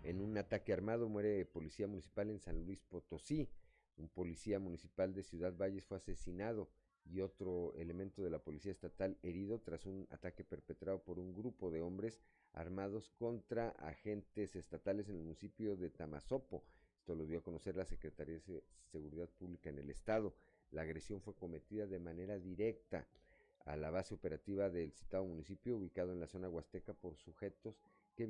En un ataque armado muere policía municipal en San Luis Potosí. Un policía municipal de Ciudad Valles fue asesinado y otro elemento de la policía estatal herido tras un ataque perpetrado por un grupo de hombres armados contra agentes estatales en el municipio de Tamazopo. Esto lo dio a conocer la Secretaría de Seguridad Pública en el estado. La agresión fue cometida de manera directa a la base operativa del citado municipio ubicado en la zona huasteca por sujetos que,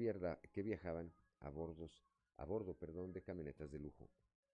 viajaban a, bordos, a bordo perdón, de camionetas de lujo.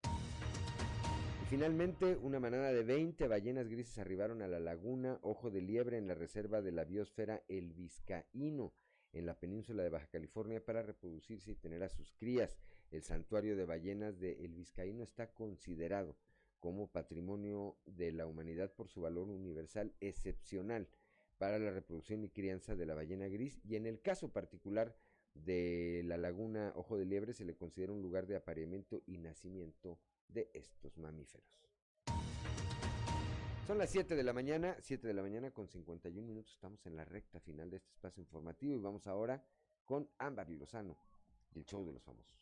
Y finalmente, una manada de 20 ballenas grises arribaron a la laguna Ojo de Liebre en la reserva de la biosfera El Vizcaíno, en la península de Baja California, para reproducirse y tener a sus crías. El santuario de ballenas de El Vizcaíno está considerado como patrimonio de la humanidad por su valor universal excepcional para la reproducción y crianza de la ballena gris y en el caso particular de la laguna Ojo de Liebre se le considera un lugar de apareamiento y nacimiento de estos mamíferos. Son las 7 de la mañana, 7 de la mañana con 51 minutos, estamos en la recta final de este espacio informativo y vamos ahora con Ámbar y Lozano, el show de los famosos.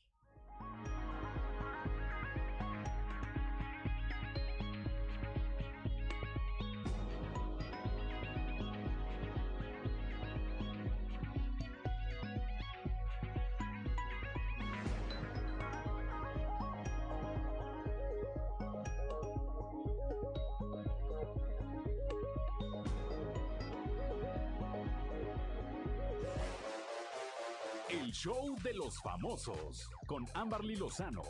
Famosos con Amberly Lozano.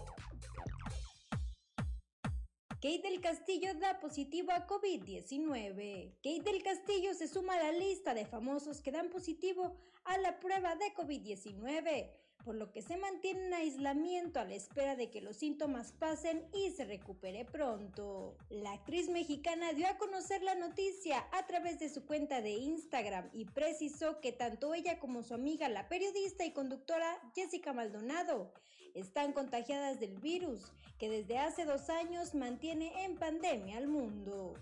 Kate del Castillo da positivo a COVID-19. Kate del Castillo se suma a la lista de famosos que dan positivo a la prueba de COVID-19, por lo que se mantiene en aislamiento a la espera de que los síntomas pasen y se recupere pronto. La actriz mexicana dio a conocer la noticia a través de su cuenta de Instagram y precisó que tanto ella como su amiga, la periodista y conductora Jessica Maldonado, están contagiadas del virus que desde hace dos años mantiene en pandemia al mundo.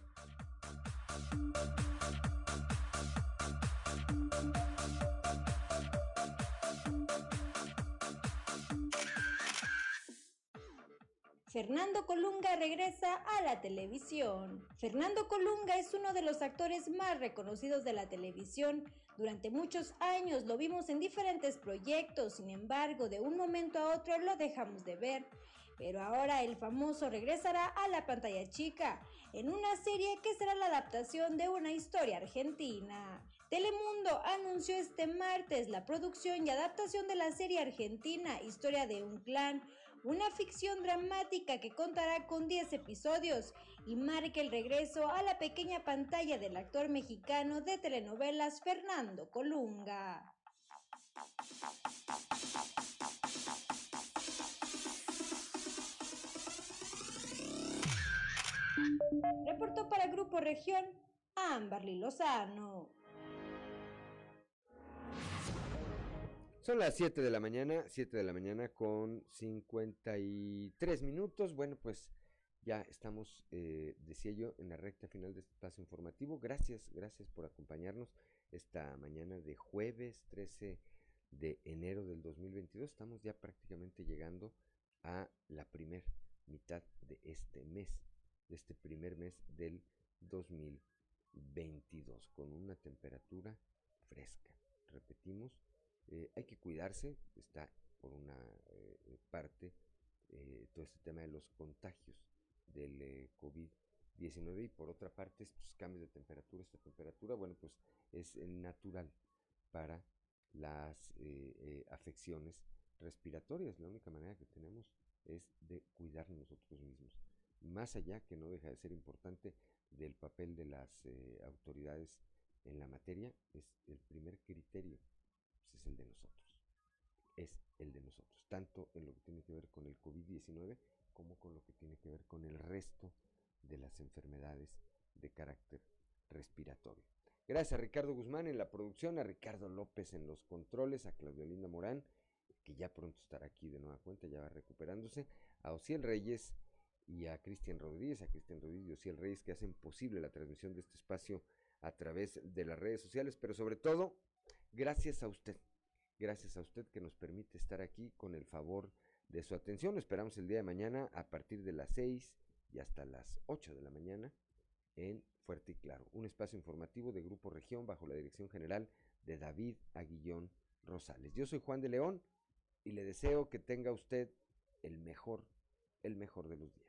Fernando Colunga regresa a la televisión. Fernando Colunga es uno de los actores más reconocidos de la televisión. Durante muchos años lo vimos en diferentes proyectos, sin embargo, de un momento a otro lo dejamos de ver. Pero ahora el famoso regresará a la pantalla chica, en una serie que será la adaptación de una historia argentina. Telemundo anunció este martes la producción y adaptación de la serie argentina Historia de un clan, una ficción dramática que contará con 10 episodios y marca el regreso a la pequeña pantalla del actor mexicano de telenovelas Fernando Colunga. Reportó para Grupo Región Amberly Lozano. Son las 7 de la mañana, 7 de la mañana con 53 minutos. Bueno, pues ya estamos, eh, decía yo, en la recta final de este espacio informativo. Gracias, gracias por acompañarnos esta mañana de jueves 13 de enero del 2022. Estamos ya prácticamente llegando a la primer mitad de este mes, de este primer mes del 2022, con una temperatura fresca. Repetimos, eh, hay que cuidarse, está por una eh, parte eh, todo este tema de los contagios del COVID-19 y por otra parte estos cambios de temperatura, esta temperatura, bueno, pues es natural para las afecciones respiratorias. La única manera que tenemos es de cuidarnos nosotros mismos. Más allá que no deja de ser importante del papel de las autoridades en la materia, es el primer criterio es el de nosotros. Es el de nosotros, tanto en lo que tiene que ver con el COVID-19 como con lo que tiene que ver con el resto de las enfermedades de carácter respiratorio. Gracias a Ricardo Guzmán en la producción, a Ricardo López en los controles, a Claudio Linda Morán, que ya pronto estará aquí de nueva cuenta, ya va recuperándose, a Ociel Reyes y a Cristian Rodríguez, a Cristian Rodríguez y Ociel Reyes que hacen posible la transmisión de este espacio a través de las redes sociales, pero sobre todo Gracias a usted, gracias a usted que nos permite estar aquí con el favor de su atención. Lo esperamos el día de mañana a partir de las 6 y hasta las 8 de la mañana en Fuerte y Claro, un espacio informativo de Grupo Región bajo la dirección general de David Aguillón Rosales. Yo soy Juan de León y le deseo que tenga usted el mejor, el mejor de los días.